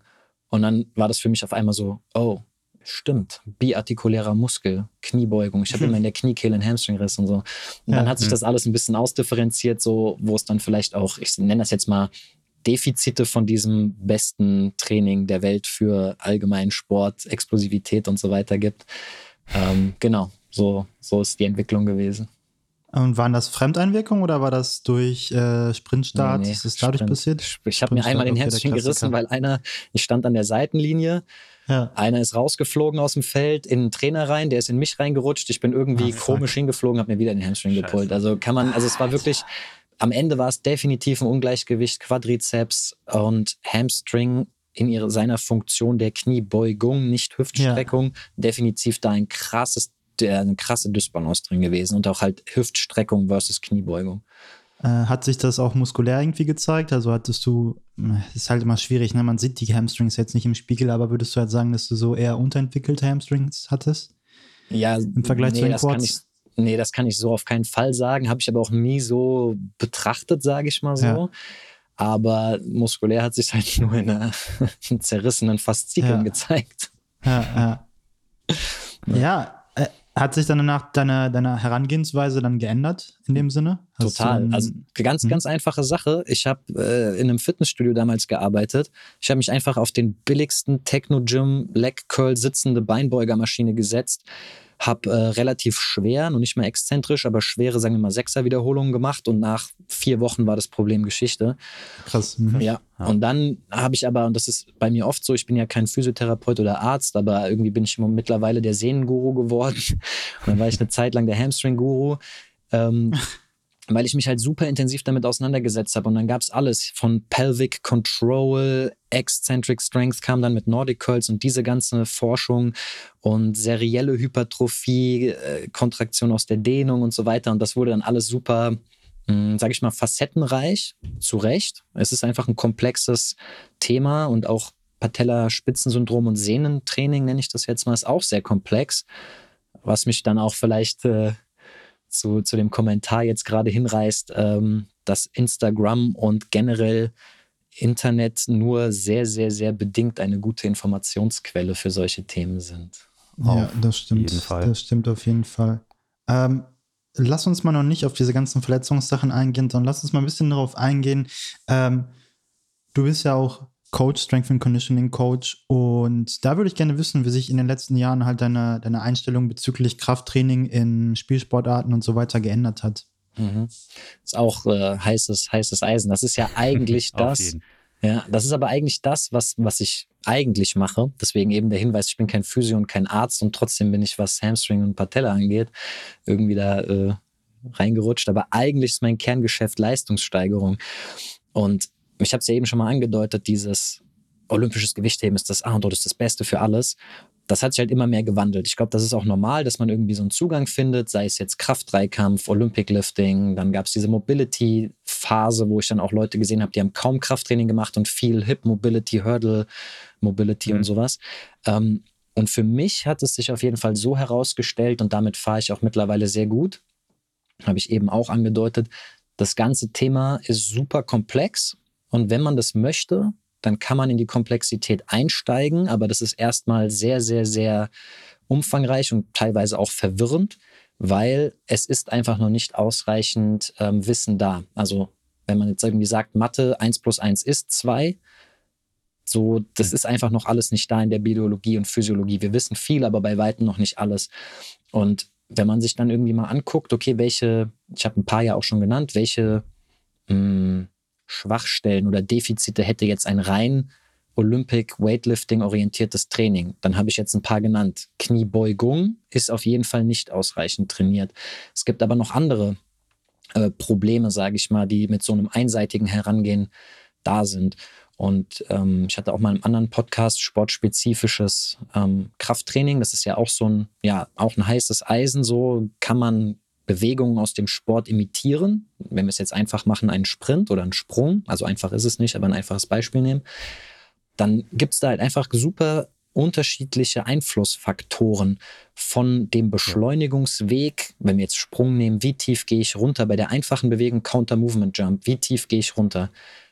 Und dann war das für mich auf einmal so, oh, stimmt, biartikulärer Muskel, Kniebeugung. Ich habe immer in der Kniekehle einen Hamstringriss und so. Und ja, dann hat sich das alles ein bisschen ausdifferenziert, so, wo es dann vielleicht auch, ich nenne das jetzt mal, Defizite von diesem besten Training der Welt für allgemeinen Sport, Explosivität und so weiter gibt. Ähm, genau, so, so ist die Entwicklung gewesen. Und waren das Fremdeinwirkungen oder war das durch äh, Sprintstart? Nee, nee, ist es dadurch Sprint. passiert? Ich habe mir einmal den okay, Hamstring gerissen, weil einer, ich stand an der Seitenlinie, ja. einer ist rausgeflogen aus dem Feld in den Trainer rein, der ist in mich reingerutscht. Ich bin irgendwie Ach, komisch hingeflogen, habe mir wieder den Hamstring Scheiße. gepult. Also kann man, also es war wirklich, am Ende war es definitiv ein Ungleichgewicht, Quadrizeps und Hamstring in ihrer, seiner Funktion der Kniebeugung, nicht Hüftstreckung, ja. definitiv da ein krasses der eine krasse Dysbalance drin gewesen und auch halt Hüftstreckung versus Kniebeugung. Äh, hat sich das auch muskulär irgendwie gezeigt? Also hattest du, es ist halt immer schwierig, ne? man sieht die Hamstrings jetzt nicht im Spiegel, aber würdest du halt sagen, dass du so eher unterentwickelte Hamstrings hattest? Ja, im Vergleich nee, zu den das Quads? Kann ich, nee, das kann ich so auf keinen Fall sagen, habe ich aber auch nie so betrachtet, sage ich mal so. Ja. Aber muskulär hat sich halt nur in einer zerrissenen Faszikeln ja. gezeigt. Ja, ja. ja, hat sich dann danach deine, deine Herangehensweise dann geändert in dem Sinne? Hast Total. also ganz, hm? ganz einfache Sache. Ich habe äh, in einem Fitnessstudio damals gearbeitet. Ich habe mich einfach auf den billigsten Techno-Gym Leg Curl sitzende Beinbeugermaschine gesetzt habe äh, relativ schwer, noch nicht mal exzentrisch, aber schwere, sagen wir mal, Sechser-Wiederholungen gemacht und nach vier Wochen war das Problem Geschichte. Krass. Mhm. Ja. ja. Und dann habe ich aber, und das ist bei mir oft so, ich bin ja kein Physiotherapeut oder Arzt, aber irgendwie bin ich mittlerweile der Sehnenguru geworden. Und dann war ich eine Zeit lang der Hamstring-Guru. Ähm, weil ich mich halt super intensiv damit auseinandergesetzt habe. Und dann gab es alles von Pelvic Control, Eccentric Strength kam dann mit Nordic Curls und diese ganze Forschung und serielle Hypertrophie, äh, Kontraktion aus der Dehnung und so weiter. Und das wurde dann alles super, hm, sage ich mal, facettenreich, zu Recht. Es ist einfach ein komplexes Thema und auch Patella-Spitzensyndrom und Sehnentraining, nenne ich das jetzt mal, ist auch sehr komplex, was mich dann auch vielleicht... Äh, zu, zu dem Kommentar jetzt gerade hinreißt, ähm, dass Instagram und generell Internet nur sehr, sehr, sehr bedingt eine gute Informationsquelle für solche Themen sind. Ja, das stimmt. Das stimmt auf jeden Fall. Ähm, lass uns mal noch nicht auf diese ganzen Verletzungssachen eingehen, sondern lass uns mal ein bisschen darauf eingehen. Ähm, du bist ja auch Coach, Strength and Conditioning Coach. Und da würde ich gerne wissen, wie sich in den letzten Jahren halt deine, deine Einstellung bezüglich Krafttraining in Spielsportarten und so weiter geändert hat. Mhm. Ist auch äh, heißes, heißes Eisen. Das ist ja eigentlich das. Ja, das ist aber eigentlich das, was, was ich eigentlich mache. Deswegen eben der Hinweis, ich bin kein Physio und kein Arzt und trotzdem bin ich, was Hamstring und Patella angeht, irgendwie da äh, reingerutscht. Aber eigentlich ist mein Kerngeschäft Leistungssteigerung. Und ich habe es ja eben schon mal angedeutet, dieses olympisches Gewichtheben ist das A und O, das ist das Beste für alles. das hat sich halt immer mehr gewandelt. Ich glaube, das ist auch normal, dass man irgendwie so einen Zugang findet, sei es jetzt Kraft-Dreikampf, Olympic Lifting, dann gab es diese Mobility-Phase, wo ich dann auch Leute gesehen habe, die haben kaum Krafttraining gemacht und viel Hip-Mobility, Hurdle-Mobility mhm. und sowas. Ähm, und für mich hat es sich auf jeden Fall so herausgestellt und damit fahre ich auch mittlerweile sehr gut, habe ich eben auch angedeutet, das ganze Thema ist super komplex und wenn man das möchte, dann kann man in die Komplexität einsteigen, aber das ist erstmal sehr, sehr, sehr umfangreich und teilweise auch verwirrend, weil es ist einfach noch nicht ausreichend ähm, Wissen da. Also wenn man jetzt irgendwie sagt, Mathe 1 plus 1 ist 2, so, das ist einfach noch alles nicht da in der Biologie und Physiologie. Wir wissen viel, aber bei weitem noch nicht alles. Und wenn man sich dann irgendwie mal anguckt, okay, welche, ich habe ein paar ja auch schon genannt, welche mh, hm, Schwachstellen oder Defizite hätte jetzt ein rein Olympic Weightlifting orientiertes Training. Dann habe ich jetzt ein paar genannt. Kniebeugung ist auf jeden Fall nicht ausreichend trainiert. Es gibt aber noch andere äh, Probleme, sage ich mal, die mit so einem einseitigen Herangehen da sind. Und ähm, ich hatte auch mal einen anderen Podcast, sportspezifisches ähm, Krafttraining. Das ist ja auch so ein, ja, auch ein heißes Eisen. So kann man Bewegungen aus dem Sport imitieren. Wenn wir es jetzt einfach machen, einen Sprint oder einen Sprung, also einfach ist es nicht, aber ein einfaches Beispiel nehmen, dann gibt es da halt einfach super unterschiedliche Einflussfaktoren von dem Beschleunigungsweg, wenn wir jetzt Sprung nehmen, wie tief gehe ich runter bei der einfachen Bewegung Counter Movement Jump, wie tief gehe ich runter.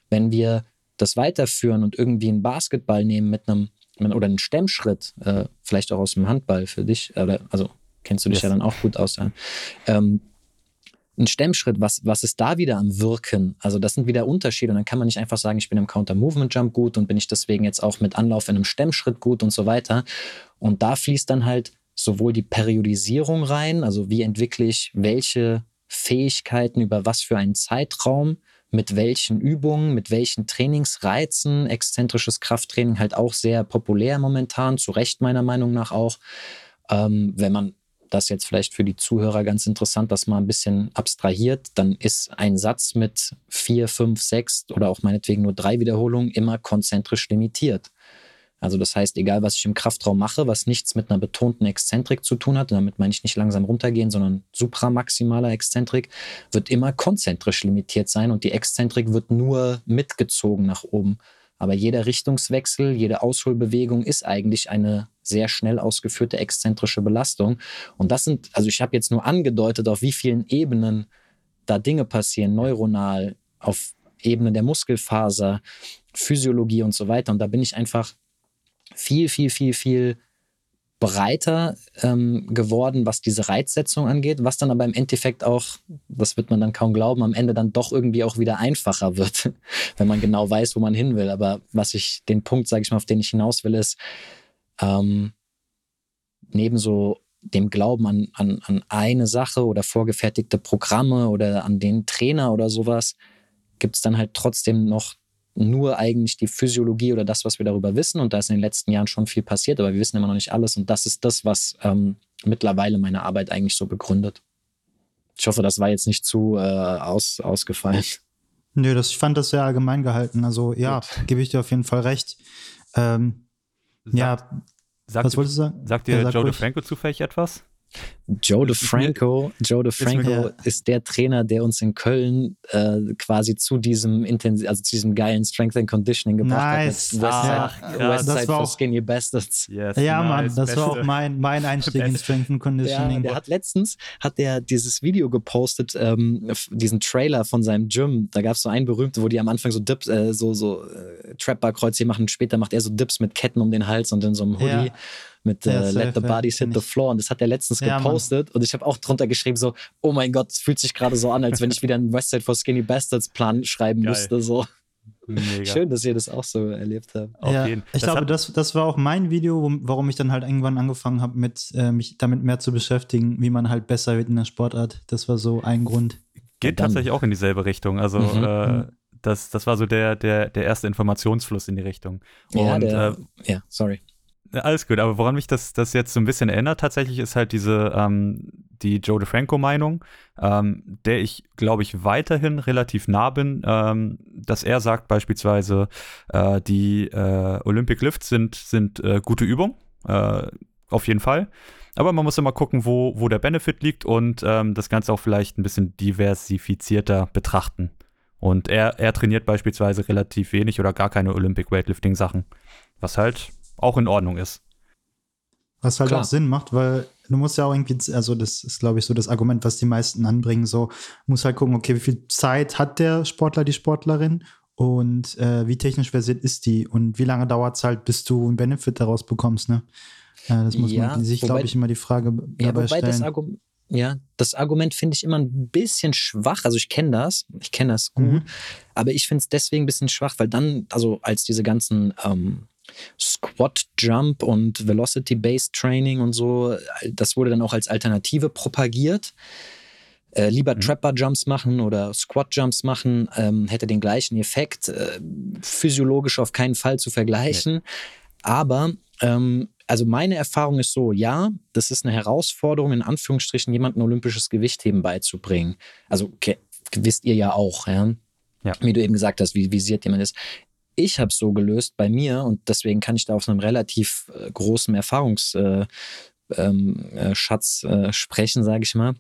Wenn wir das weiterführen und irgendwie einen Basketball nehmen mit einem oder einen Stemmschritt, äh, vielleicht auch aus dem Handball für dich, oder, also kennst du dich yes. ja dann auch gut aus. Ähm, ein Stemmschritt, was, was ist da wieder am Wirken? Also das sind wieder Unterschiede. Und dann kann man nicht einfach sagen, ich bin im Counter-Movement-Jump gut und bin ich deswegen jetzt auch mit Anlauf in einem Stemmschritt gut und so weiter. Und da fließt dann halt sowohl die Periodisierung rein, also wie entwickle ich welche Fähigkeiten über was für einen Zeitraum, mit welchen Übungen, mit welchen Trainingsreizen, exzentrisches Krafttraining halt auch sehr populär momentan, zu Recht meiner Meinung nach auch. Ähm, wenn man das jetzt vielleicht für die Zuhörer ganz interessant, das mal ein bisschen abstrahiert, dann ist ein Satz mit vier, fünf, sechs oder auch meinetwegen nur drei Wiederholungen immer konzentrisch limitiert. Also das heißt, egal was ich im Kraftraum mache, was nichts mit einer betonten Exzentrik zu tun hat, damit meine ich nicht langsam runtergehen, sondern supramaximaler Exzentrik, wird immer konzentrisch limitiert sein und die Exzentrik wird nur mitgezogen nach oben. Aber jeder Richtungswechsel, jede Ausholbewegung ist eigentlich eine sehr schnell ausgeführte exzentrische Belastung. Und das sind, also ich habe jetzt nur angedeutet, auf wie vielen Ebenen da Dinge passieren, neuronal, auf Ebene der Muskelfaser, Physiologie und so weiter. Und da bin ich einfach viel, viel, viel, viel breiter ähm, geworden, was diese Reizsetzung angeht, was dann aber im Endeffekt auch, das wird man dann kaum glauben, am Ende dann doch irgendwie auch wieder einfacher wird, wenn man genau weiß, wo man hin will. Aber was ich, den Punkt, sage ich mal, auf den ich hinaus will, ist, ähm, neben so dem Glauben an, an, an eine Sache oder vorgefertigte Programme oder an den Trainer oder sowas, gibt es dann halt trotzdem noch nur eigentlich die Physiologie oder das, was wir darüber wissen. Und da ist in den letzten Jahren schon viel passiert, aber wir wissen immer noch nicht alles. Und das ist das, was ähm, mittlerweile meine Arbeit eigentlich so begründet. Ich hoffe, das war jetzt nicht zu äh, aus, ausgefallen. Nö, das, ich fand das sehr allgemein gehalten. Also ja, gebe ich dir auf jeden Fall recht. Ähm, ja, sagt, was wolltest du sagen? Sagt dir ja, sag Joe DeFranco zufällig etwas? Joe DeFranco, Joe DeFranco ist, der Trainer, der uns in Köln äh, quasi zu diesem intensiv, also zu diesem geilen Strength and Conditioning gebracht nice. hat. Westside, ah, ja, Westside for Skinny Bastards. Yes, ja, nice, Mann, das Beste. war auch mein, mein Einstieg in Strength and Conditioning. Ja, der hat letztens hat der dieses Video gepostet, ähm, diesen Trailer von seinem Gym. Da gab es so einen berühmten, wo die am Anfang so Dips, äh, so, so äh, Trapbar-Kreuz hier machen. Später macht er so Dips mit Ketten um den Hals und in so einem Hoodie. Mit ja, äh, Let the Bodies Hit the Floor. Und das hat er letztens ja, gepostet. Mann. Und ich habe auch drunter geschrieben, so, oh mein Gott, es fühlt sich gerade so an, als wenn ich wieder einen Westside for Skinny Bastards Plan schreiben Geil. müsste. So. Mega. Schön, dass ihr das auch so erlebt habt. Ja, ich das glaube, das, das war auch mein Video, warum ich dann halt irgendwann angefangen habe, mit, äh, mich damit mehr zu beschäftigen, wie man halt besser wird in der Sportart. Das war so ein Grund. Geht tatsächlich auch in dieselbe Richtung. Also mhm. äh, mhm. das, das war so der, der, der erste Informationsfluss in die Richtung. Und, ja, der, äh, ja, sorry. Alles gut, aber woran mich das, das jetzt so ein bisschen erinnert, tatsächlich ist halt diese, ähm, die Joe DeFranco-Meinung, ähm, der ich, glaube ich, weiterhin relativ nah bin, ähm, dass er sagt beispielsweise, äh, die äh, Olympic Lifts sind, sind äh, gute Übungen. Äh, auf jeden Fall. Aber man muss immer gucken, wo, wo der Benefit liegt und ähm, das Ganze auch vielleicht ein bisschen diversifizierter betrachten. Und er, er trainiert beispielsweise relativ wenig oder gar keine Olympic Weightlifting Sachen, was halt auch in Ordnung ist. Was halt Klar. auch Sinn macht, weil du musst ja auch irgendwie, also das ist, glaube ich, so das Argument, was die meisten anbringen, so, muss halt gucken, okay, wie viel Zeit hat der Sportler, die Sportlerin und äh, wie technisch versiert ist die und wie lange dauert es halt, bis du einen Benefit daraus bekommst, ne? Äh, das muss ja, man sich, glaube ich, immer die Frage ja, dabei stellen. Das Argument, ja, das Argument finde ich immer ein bisschen schwach. Also ich kenne das, ich kenne das gut, mhm. aber ich finde es deswegen ein bisschen schwach, weil dann, also als diese ganzen ähm, Squat Jump und Velocity Based Training und so, das wurde dann auch als Alternative propagiert. Äh, lieber mhm. Trapper Jumps machen oder Squat Jumps machen, ähm, hätte den gleichen Effekt, äh, physiologisch auf keinen Fall zu vergleichen. Nee. Aber ähm, also meine Erfahrung ist so, ja, das ist eine Herausforderung, in Anführungsstrichen jemandem olympisches Gewichtheben beizubringen. Also okay, wisst ihr ja auch, ja. ja. Wie du eben gesagt hast, wie visiert jemand ist. Ich habe es so gelöst bei mir und deswegen kann ich da auf einem relativ äh, großen Erfahrungsschatz äh, ähm, äh, äh, sprechen, sage ich mal.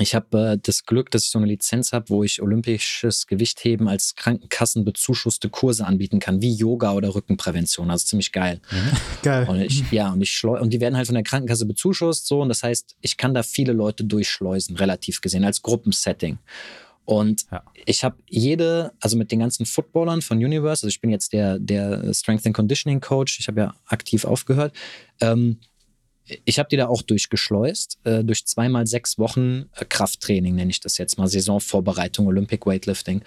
Ich habe äh, das Glück, dass ich so eine Lizenz habe, wo ich olympisches Gewichtheben als Krankenkassenbezuschusste Kurse anbieten kann, wie Yoga oder Rückenprävention. Also ziemlich geil. Mhm. Geil. Und ich, ja, und ich und die werden halt von der Krankenkasse bezuschusst, so. Und das heißt, ich kann da viele Leute durchschleusen, relativ gesehen, als Gruppensetting. Und ja. ich habe jede, also mit den ganzen Footballern von Universe, also ich bin jetzt der, der Strength and Conditioning Coach, ich habe ja aktiv aufgehört. Ähm, ich habe die da auch durchgeschleust, äh, durch zweimal sechs Wochen äh, Krafttraining, nenne ich das jetzt mal, Saisonvorbereitung, Olympic Weightlifting.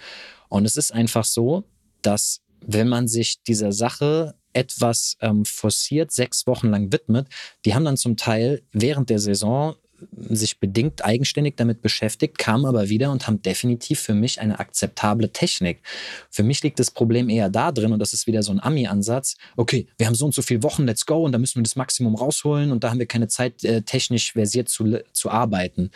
Und es ist einfach so, dass wenn man sich dieser Sache etwas ähm, forciert, sechs Wochen lang widmet, die haben dann zum Teil während der Saison sich bedingt eigenständig damit beschäftigt, kamen aber wieder und haben definitiv für mich eine akzeptable Technik. Für mich liegt das Problem eher da drin und das ist wieder so ein Ami-Ansatz. Okay, wir haben so und so viele Wochen, let's go und da müssen wir das Maximum rausholen und da haben wir keine Zeit, äh, technisch versiert zu, zu arbeiten.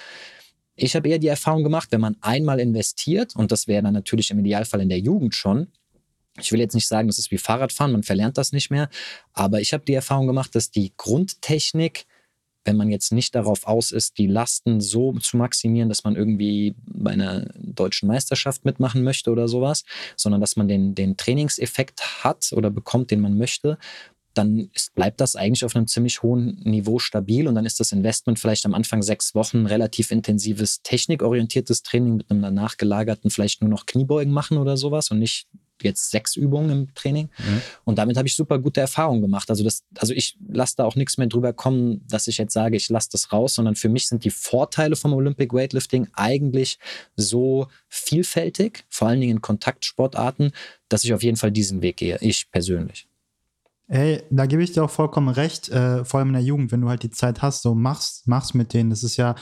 Ich habe eher die Erfahrung gemacht, wenn man einmal investiert, und das wäre dann natürlich im Idealfall in der Jugend schon, ich will jetzt nicht sagen, das ist wie Fahrradfahren, man verlernt das nicht mehr, aber ich habe die Erfahrung gemacht, dass die Grundtechnik wenn man jetzt nicht darauf aus ist, die Lasten so zu maximieren, dass man irgendwie bei einer deutschen Meisterschaft mitmachen möchte oder sowas, sondern dass man den, den Trainingseffekt hat oder bekommt, den man möchte, dann ist, bleibt das eigentlich auf einem ziemlich hohen Niveau stabil und dann ist das Investment vielleicht am Anfang sechs Wochen relativ intensives, technikorientiertes Training mit einem danach gelagerten vielleicht nur noch Kniebeugen machen oder sowas und nicht jetzt sechs Übungen im Training. Mhm. Und damit habe ich super gute Erfahrungen gemacht. Also, das, also ich lasse da auch nichts mehr drüber kommen, dass ich jetzt sage, ich lasse das raus, sondern für mich sind die Vorteile vom Olympic Weightlifting eigentlich so vielfältig, vor allen Dingen in Kontaktsportarten, dass ich auf jeden Fall diesen Weg gehe, ich persönlich. Ey, da gebe ich dir auch vollkommen recht, äh, vor allem in der Jugend, wenn du halt die Zeit hast, so mach's, mach's mit denen. Das ist ja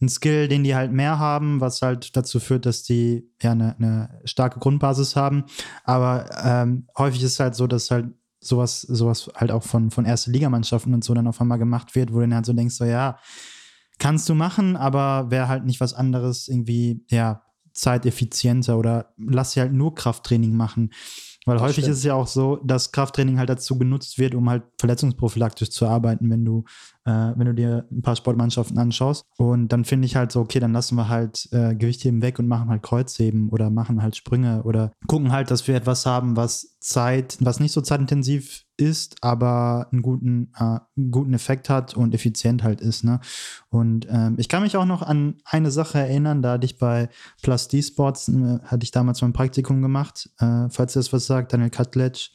ein Skill, den die halt mehr haben, was halt dazu führt, dass die ja eine, eine starke Grundbasis haben. Aber ähm, häufig ist es halt so, dass halt sowas, sowas halt auch von, von erste Ligamannschaften und so dann auf einmal gemacht wird, wo du dann halt so denkst, so ja, kannst du machen, aber wäre halt nicht was anderes irgendwie, ja, zeiteffizienter oder lass sie halt nur Krafttraining machen. Weil das häufig stimmt. ist es ja auch so, dass Krafttraining halt dazu genutzt wird, um halt verletzungsprophylaktisch zu arbeiten, wenn du, äh, wenn du dir ein paar Sportmannschaften anschaust. Und dann finde ich halt so, okay, dann lassen wir halt äh, Gewichtheben weg und machen halt Kreuzheben oder machen halt Sprünge oder gucken halt, dass wir etwas haben, was Zeit, was nicht so zeitintensiv ist, aber einen guten, äh, einen guten Effekt hat und effizient halt ist. Ne? Und ähm, ich kann mich auch noch an eine Sache erinnern, da hatte ich bei Plus D Sports, äh, hatte ich damals mein Praktikum gemacht, äh, falls ihr das was sagt, Daniel Katletsch.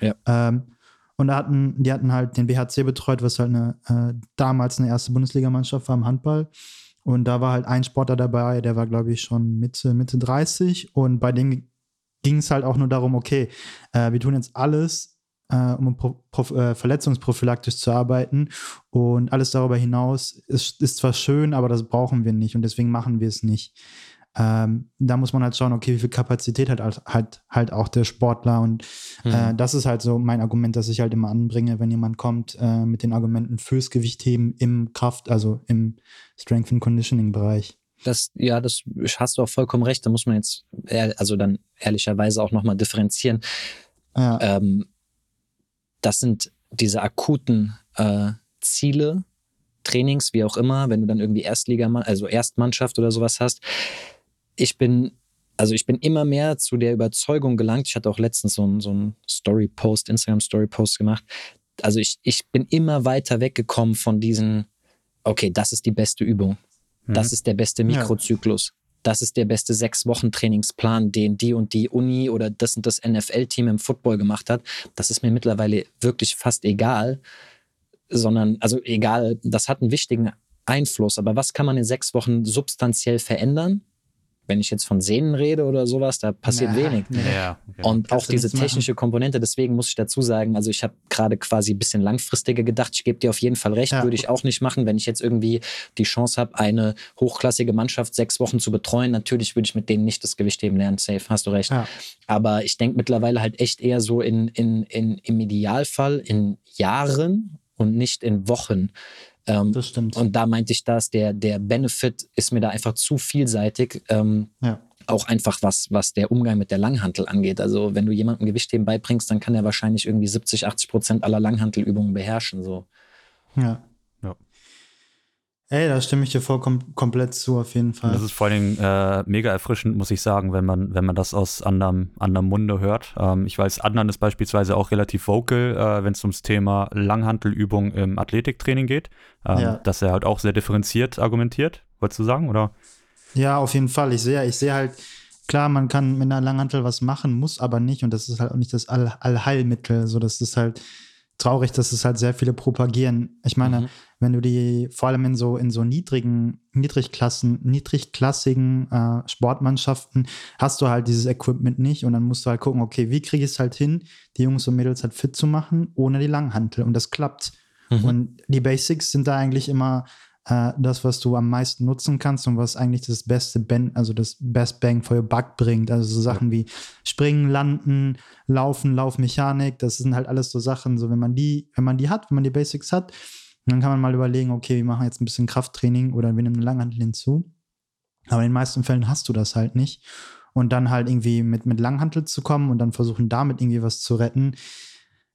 Ja. Ähm, und da hatten, die hatten halt den BHC betreut, was halt eine, äh, damals eine erste Bundesligamannschaft war im Handball. Und da war halt ein Sportler dabei, der war, glaube ich, schon Mitte, Mitte 30. Und bei dem ging es halt auch nur darum, okay, äh, wir tun jetzt alles, äh, um äh, verletzungsprophylaktisch zu arbeiten. Und alles darüber hinaus ist, ist zwar schön, aber das brauchen wir nicht und deswegen machen wir es nicht. Ähm, da muss man halt schauen, okay, wie viel Kapazität hat halt, halt auch der Sportler. Und äh, mhm. das ist halt so mein Argument, das ich halt immer anbringe, wenn jemand kommt äh, mit den Argumenten fürs Gewichtheben im Kraft, also im Strength and Conditioning Bereich. Das, ja, das hast du auch vollkommen recht. Da muss man jetzt, also dann ehrlicherweise auch nochmal differenzieren. Ja. Ähm, das sind diese akuten äh, Ziele, Trainings, wie auch immer, wenn du dann irgendwie Erstliga, also Erstmannschaft oder sowas hast. Ich bin, also ich bin immer mehr zu der Überzeugung gelangt. Ich hatte auch letztens so einen so ein Story-Post, Instagram-Story-Post gemacht. Also ich, ich bin immer weiter weggekommen von diesen, okay, das ist die beste Übung. Mhm. Das ist der beste Mikrozyklus. Ja. Das ist der beste sechs Wochen Trainingsplan, den die und die Uni oder das und das NFL-Team im Football gemacht hat. Das ist mir mittlerweile wirklich fast egal sondern, also egal, das hat einen wichtigen Einfluss. Aber was kann man in sechs Wochen substanziell verändern? Wenn ich jetzt von Sehnen rede oder sowas, da passiert Na, wenig. Ja, okay. Und auch diese technische Komponente, deswegen muss ich dazu sagen, also ich habe gerade quasi ein bisschen langfristiger gedacht. Ich gebe dir auf jeden Fall recht, ja. würde ich auch nicht machen, wenn ich jetzt irgendwie die Chance habe, eine hochklassige Mannschaft sechs Wochen zu betreuen. Natürlich würde ich mit denen nicht das Gewicht heben lernen, safe, hast du recht. Ja. Aber ich denke mittlerweile halt echt eher so in, in, in, im Idealfall in Jahren und nicht in Wochen. Ähm, das stimmt. Und da meinte ich das, der, der Benefit ist mir da einfach zu vielseitig. Ähm, ja. Auch einfach was, was der Umgang mit der Langhantel angeht. Also wenn du jemandem Gewichtheben beibringst, dann kann er wahrscheinlich irgendwie 70, 80 Prozent aller Langhantelübungen beherrschen. So. Ja. Ey, da stimme ich dir vollkommen komplett zu, auf jeden Fall. Das ist vor allen Dingen äh, mega erfrischend, muss ich sagen, wenn man, wenn man das aus anderem, anderem Munde hört. Ähm, ich weiß, Adnan ist beispielsweise auch relativ vocal, äh, wenn es ums Thema Langhantelübung im Athletiktraining geht, ähm, ja. dass er halt auch sehr differenziert argumentiert. Wolltest du sagen, oder? Ja, auf jeden Fall. Ich sehe, ich sehe halt, klar, man kann mit einer Langhantel was machen, muss aber nicht. Und das ist halt auch nicht das All Allheilmittel. So, das ist halt traurig, dass es halt sehr viele propagieren. Ich meine, mhm. wenn du die vor allem in so in so niedrigen Niedrigklassen, niedrigklassigen äh, Sportmannschaften hast du halt dieses Equipment nicht und dann musst du halt gucken, okay, wie kriege ich es halt hin, die Jungs und Mädels halt fit zu machen ohne die Langhantel und das klappt. Mhm. Und die Basics sind da eigentlich immer äh, das, was du am meisten nutzen kannst und was eigentlich das beste ben, also das Best Bang for your Buck bringt. Also so Sachen ja. wie Springen, Landen, Laufen, Laufmechanik, das sind halt alles so Sachen. So, wenn man die, wenn man die hat, wenn man die Basics hat, dann kann man mal überlegen, okay, wir machen jetzt ein bisschen Krafttraining oder wir nehmen eine Langhantel hinzu. Aber in den meisten Fällen hast du das halt nicht. Und dann halt irgendwie mit, mit Langhantel zu kommen und dann versuchen, damit irgendwie was zu retten.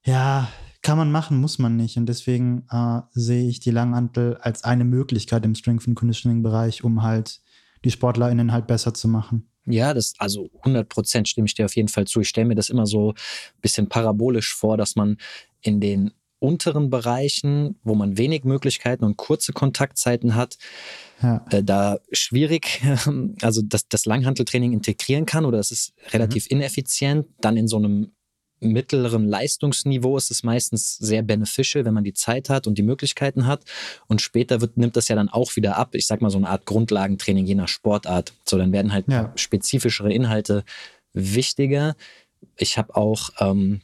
Ja, kann man machen, muss man nicht. Und deswegen äh, sehe ich die Langhantel als eine Möglichkeit im Strength and Conditioning Bereich, um halt die SportlerInnen halt besser zu machen. Ja, das, also 100 Prozent stimme ich dir auf jeden Fall zu. Ich stelle mir das immer so ein bisschen parabolisch vor, dass man in den unteren Bereichen, wo man wenig Möglichkeiten und kurze Kontaktzeiten hat, ja. äh, da schwierig, also das, das Langhanteltraining integrieren kann oder es ist relativ mhm. ineffizient, dann in so einem mittleren Leistungsniveau ist es meistens sehr beneficial, wenn man die Zeit hat und die Möglichkeiten hat. Und später wird, nimmt das ja dann auch wieder ab. Ich sag mal so eine Art Grundlagentraining je nach Sportart. So, dann werden halt ja. spezifischere Inhalte wichtiger. Ich habe auch, ähm,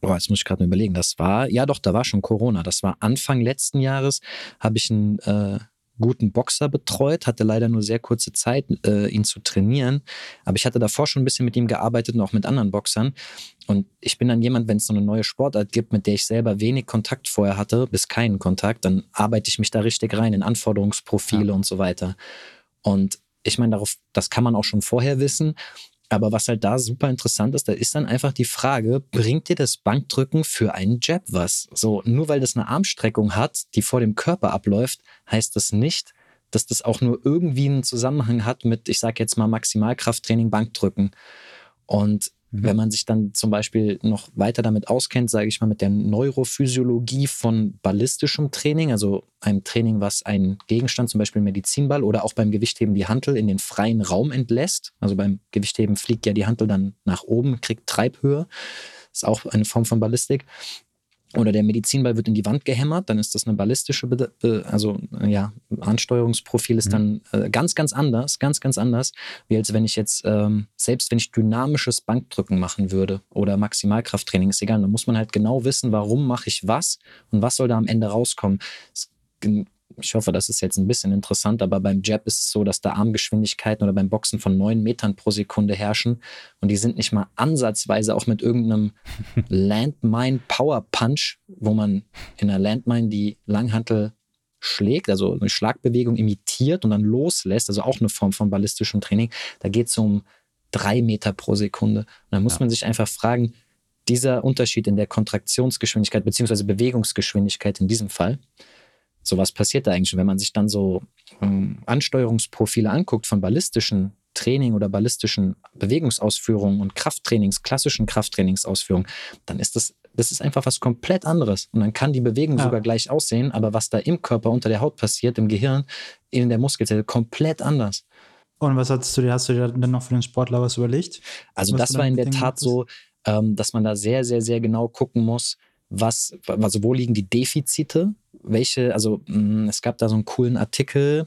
boah, jetzt muss ich gerade mal überlegen, das war, ja doch, da war schon Corona. Das war Anfang letzten Jahres, habe ich ein äh, guten Boxer betreut, hatte leider nur sehr kurze Zeit, äh, ihn zu trainieren. Aber ich hatte davor schon ein bisschen mit ihm gearbeitet und auch mit anderen Boxern. Und ich bin dann jemand, wenn es so eine neue Sportart gibt, mit der ich selber wenig Kontakt vorher hatte, bis keinen Kontakt, dann arbeite ich mich da richtig rein in Anforderungsprofile ja. und so weiter. Und ich meine, darauf, das kann man auch schon vorher wissen. Aber was halt da super interessant ist, da ist dann einfach die Frage, bringt dir das Bankdrücken für einen Jab was? So, nur weil das eine Armstreckung hat, die vor dem Körper abläuft, heißt das nicht, dass das auch nur irgendwie einen Zusammenhang hat mit, ich sage jetzt mal Maximalkrafttraining, Bankdrücken. Und Mhm. Wenn man sich dann zum Beispiel noch weiter damit auskennt, sage ich mal, mit der Neurophysiologie von ballistischem Training, also einem Training, was einen Gegenstand, zum Beispiel Medizinball oder auch beim Gewichtheben die Hantel in den freien Raum entlässt. Also beim Gewichtheben fliegt ja die Hantel dann nach oben, kriegt Treibhöhe. Ist auch eine Form von Ballistik oder der Medizinball wird in die Wand gehämmert, dann ist das eine ballistische, also ja, Ansteuerungsprofil ist mhm. dann äh, ganz, ganz anders, ganz, ganz anders, wie als wenn ich jetzt, ähm, selbst wenn ich dynamisches Bankdrücken machen würde oder Maximalkrafttraining, ist egal, dann muss man halt genau wissen, warum mache ich was und was soll da am Ende rauskommen. Es ich hoffe, das ist jetzt ein bisschen interessant, aber beim Jab ist es so, dass da Armgeschwindigkeiten oder beim Boxen von neun Metern pro Sekunde herrschen und die sind nicht mal ansatzweise auch mit irgendeinem Landmine Power Punch, wo man in einer Landmine die Langhantel schlägt, also eine Schlagbewegung imitiert und dann loslässt, also auch eine Form von ballistischem Training. Da geht es um drei Meter pro Sekunde. Und da muss ja. man sich einfach fragen, dieser Unterschied in der Kontraktionsgeschwindigkeit beziehungsweise Bewegungsgeschwindigkeit in diesem Fall, so was passiert da eigentlich? wenn man sich dann so ähm, Ansteuerungsprofile anguckt von ballistischen Training oder ballistischen Bewegungsausführungen und Krafttrainings, klassischen Krafttrainingsausführungen, dann ist das, das ist einfach was komplett anderes. Und dann kann die Bewegung ja. sogar gleich aussehen, aber was da im Körper unter der Haut passiert, im Gehirn, in der Muskelzelle, komplett anders. Und was hast du dir, hast du dir dann noch für den Sportler was überlegt? Also das war in der Tat so, ähm, dass man da sehr, sehr, sehr genau gucken muss, was, also wo liegen die Defizite? Welche, also mm, es gab da so einen coolen Artikel,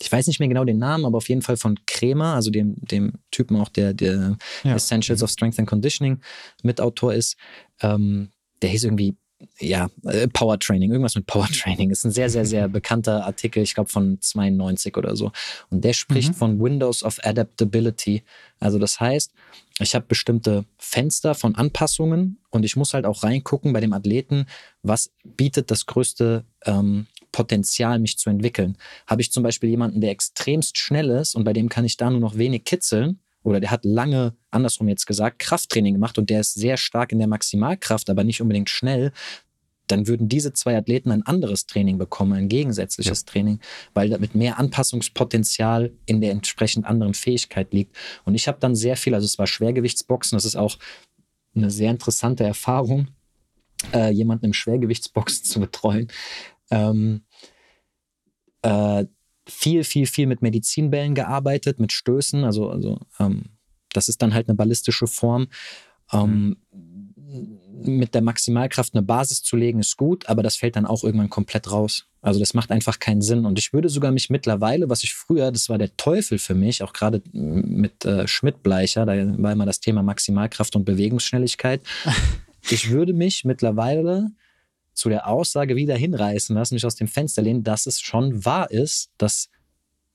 ich weiß nicht mehr genau den Namen, aber auf jeden Fall von Kremer, also dem, dem Typen auch, der, der ja. Essentials of Strength and Conditioning Mitautor ist. Ähm, der hieß irgendwie ja, äh, Power Training, irgendwas mit Power Training. Ist ein sehr, sehr, sehr bekannter Artikel, ich glaube von 92 oder so. Und der spricht mhm. von Windows of Adaptability. Also das heißt, ich habe bestimmte Fenster von Anpassungen und ich muss halt auch reingucken bei dem Athleten, was bietet das größte ähm, Potenzial, mich zu entwickeln. Habe ich zum Beispiel jemanden, der extremst schnell ist und bei dem kann ich da nur noch wenig kitzeln, oder der hat lange, andersrum jetzt gesagt, Krafttraining gemacht und der ist sehr stark in der Maximalkraft, aber nicht unbedingt schnell, dann würden diese zwei Athleten ein anderes Training bekommen, ein gegensätzliches ja. Training, weil damit mehr Anpassungspotenzial in der entsprechend anderen Fähigkeit liegt. Und ich habe dann sehr viel, also es war Schwergewichtsboxen, das ist auch eine sehr interessante Erfahrung, äh, jemanden im Schwergewichtsboxen zu betreuen. Ähm, äh, viel, viel, viel mit Medizinbällen gearbeitet, mit Stößen. Also, also ähm, das ist dann halt eine ballistische Form. Ähm, mit der Maximalkraft eine Basis zu legen, ist gut, aber das fällt dann auch irgendwann komplett raus. Also das macht einfach keinen Sinn. Und ich würde sogar mich mittlerweile, was ich früher, das war der Teufel für mich, auch gerade mit äh, Schmidt-Bleicher, da war immer das Thema Maximalkraft und Bewegungsschnelligkeit. ich würde mich mittlerweile zu der Aussage wieder hinreißen lassen, mich aus dem Fenster lehnen, dass es schon wahr ist, dass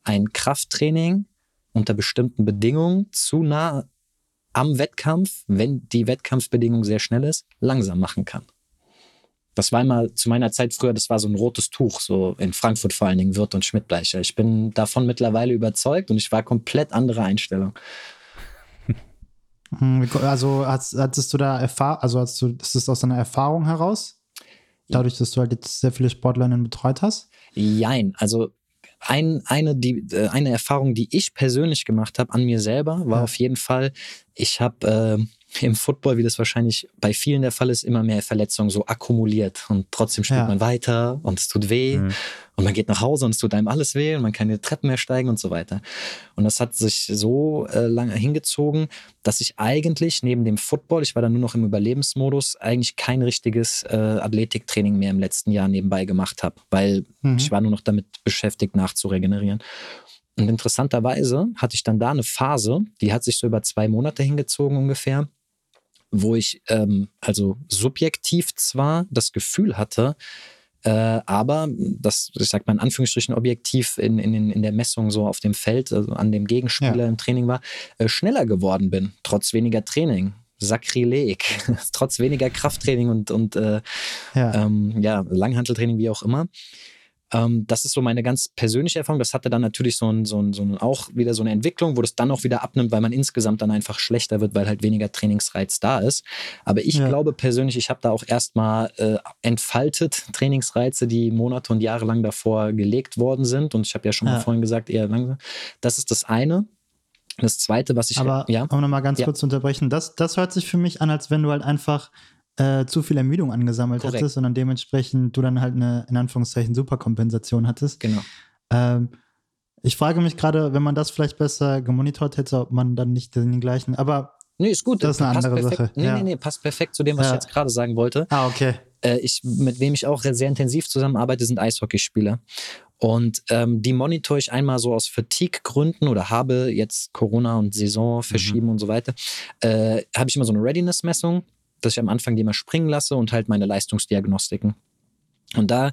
ein Krafttraining unter bestimmten Bedingungen zu nah am Wettkampf, wenn die Wettkampfbedingung sehr schnell ist, langsam machen kann. Das war immer zu meiner Zeit früher, das war so ein rotes Tuch, so in Frankfurt vor allen Dingen, Wirt und Schmidtbleicher. Ich bin davon mittlerweile überzeugt und ich war komplett andere Einstellung. Hm, also hattest du da Erfahrung, also hast du, ist das aus deiner Erfahrung heraus? Dadurch, dass du halt jetzt sehr viele Sportlerinnen betreut hast? Jein. Also ein, eine, die, äh, eine Erfahrung, die ich persönlich gemacht habe an mir selber, war ja. auf jeden Fall, ich habe äh, im Football, wie das wahrscheinlich bei vielen der Fall ist, immer mehr Verletzungen so akkumuliert und trotzdem spielt ja. man weiter und es tut weh. Mhm. Und man geht nach Hause und es tut einem alles weh und man kann die Treppen mehr steigen und so weiter. Und das hat sich so äh, lange hingezogen, dass ich eigentlich neben dem Football, ich war dann nur noch im Überlebensmodus, eigentlich kein richtiges äh, Athletiktraining mehr im letzten Jahr nebenbei gemacht habe, weil mhm. ich war nur noch damit beschäftigt, nachzuregenerieren. Und interessanterweise hatte ich dann da eine Phase, die hat sich so über zwei Monate hingezogen ungefähr, wo ich ähm, also subjektiv zwar das Gefühl hatte, äh, aber das, ich sag mal in Anführungsstrichen, objektiv in, in, in der Messung so auf dem Feld, also an dem Gegenspieler ja. im Training war, äh, schneller geworden bin, trotz weniger Training. Sakrileg, trotz weniger Krafttraining und, und äh, ja. Ähm, ja, Langhanteltraining, wie auch immer. Ähm, das ist so meine ganz persönliche Erfahrung. Das hatte dann natürlich so, ein, so, ein, so ein, auch wieder so eine Entwicklung, wo das dann auch wieder abnimmt, weil man insgesamt dann einfach schlechter wird, weil halt weniger Trainingsreiz da ist. Aber ich ja. glaube persönlich, ich habe da auch erstmal äh, entfaltet Trainingsreize, die Monate und Jahre lang davor gelegt worden sind. Und ich habe ja schon ja. mal vorhin gesagt, eher langsam. Das ist das eine. Das zweite, was ich. Aber, ja. um nochmal ganz ja. kurz zu unterbrechen, das, das hört sich für mich an, als wenn du halt einfach äh, zu viel Ermüdung angesammelt Korrekt. hattest, sondern dementsprechend du dann halt eine, in Anführungszeichen, Superkompensation hattest. Genau. Ähm, ich frage mich gerade, wenn man das vielleicht besser gemonitort hätte, ob man dann nicht den gleichen, aber Nee, ist gut. Das ist eine andere perfekt. Sache. Nee, ja. nee, nee, passt perfekt zu dem, was ja. ich jetzt gerade sagen wollte. Ah, okay. Äh, ich, mit wem ich auch sehr intensiv zusammenarbeite, sind Eishockeyspieler. Und ähm, die monitore ich einmal so aus Fatigue-Gründen oder habe jetzt Corona und Saison verschieben mhm. und so weiter. Äh, habe ich immer so eine Readiness-Messung dass ich am Anfang die mal springen lasse und halt meine Leistungsdiagnostiken. Und da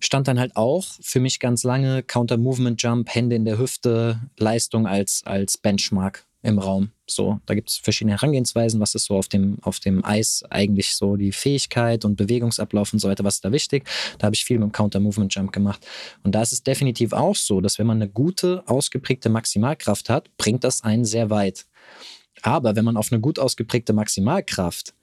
stand dann halt auch für mich ganz lange Counter-Movement-Jump, Hände in der Hüfte, Leistung als, als Benchmark im Raum. So, da gibt es verschiedene Herangehensweisen, was ist so auf dem, auf dem Eis eigentlich so die Fähigkeit und Bewegungsablauf und so weiter, was ist da wichtig. Da habe ich viel mit dem Counter-Movement-Jump gemacht. Und da ist es definitiv auch so, dass wenn man eine gute, ausgeprägte Maximalkraft hat, bringt das einen sehr weit. Aber wenn man auf eine gut ausgeprägte Maximalkraft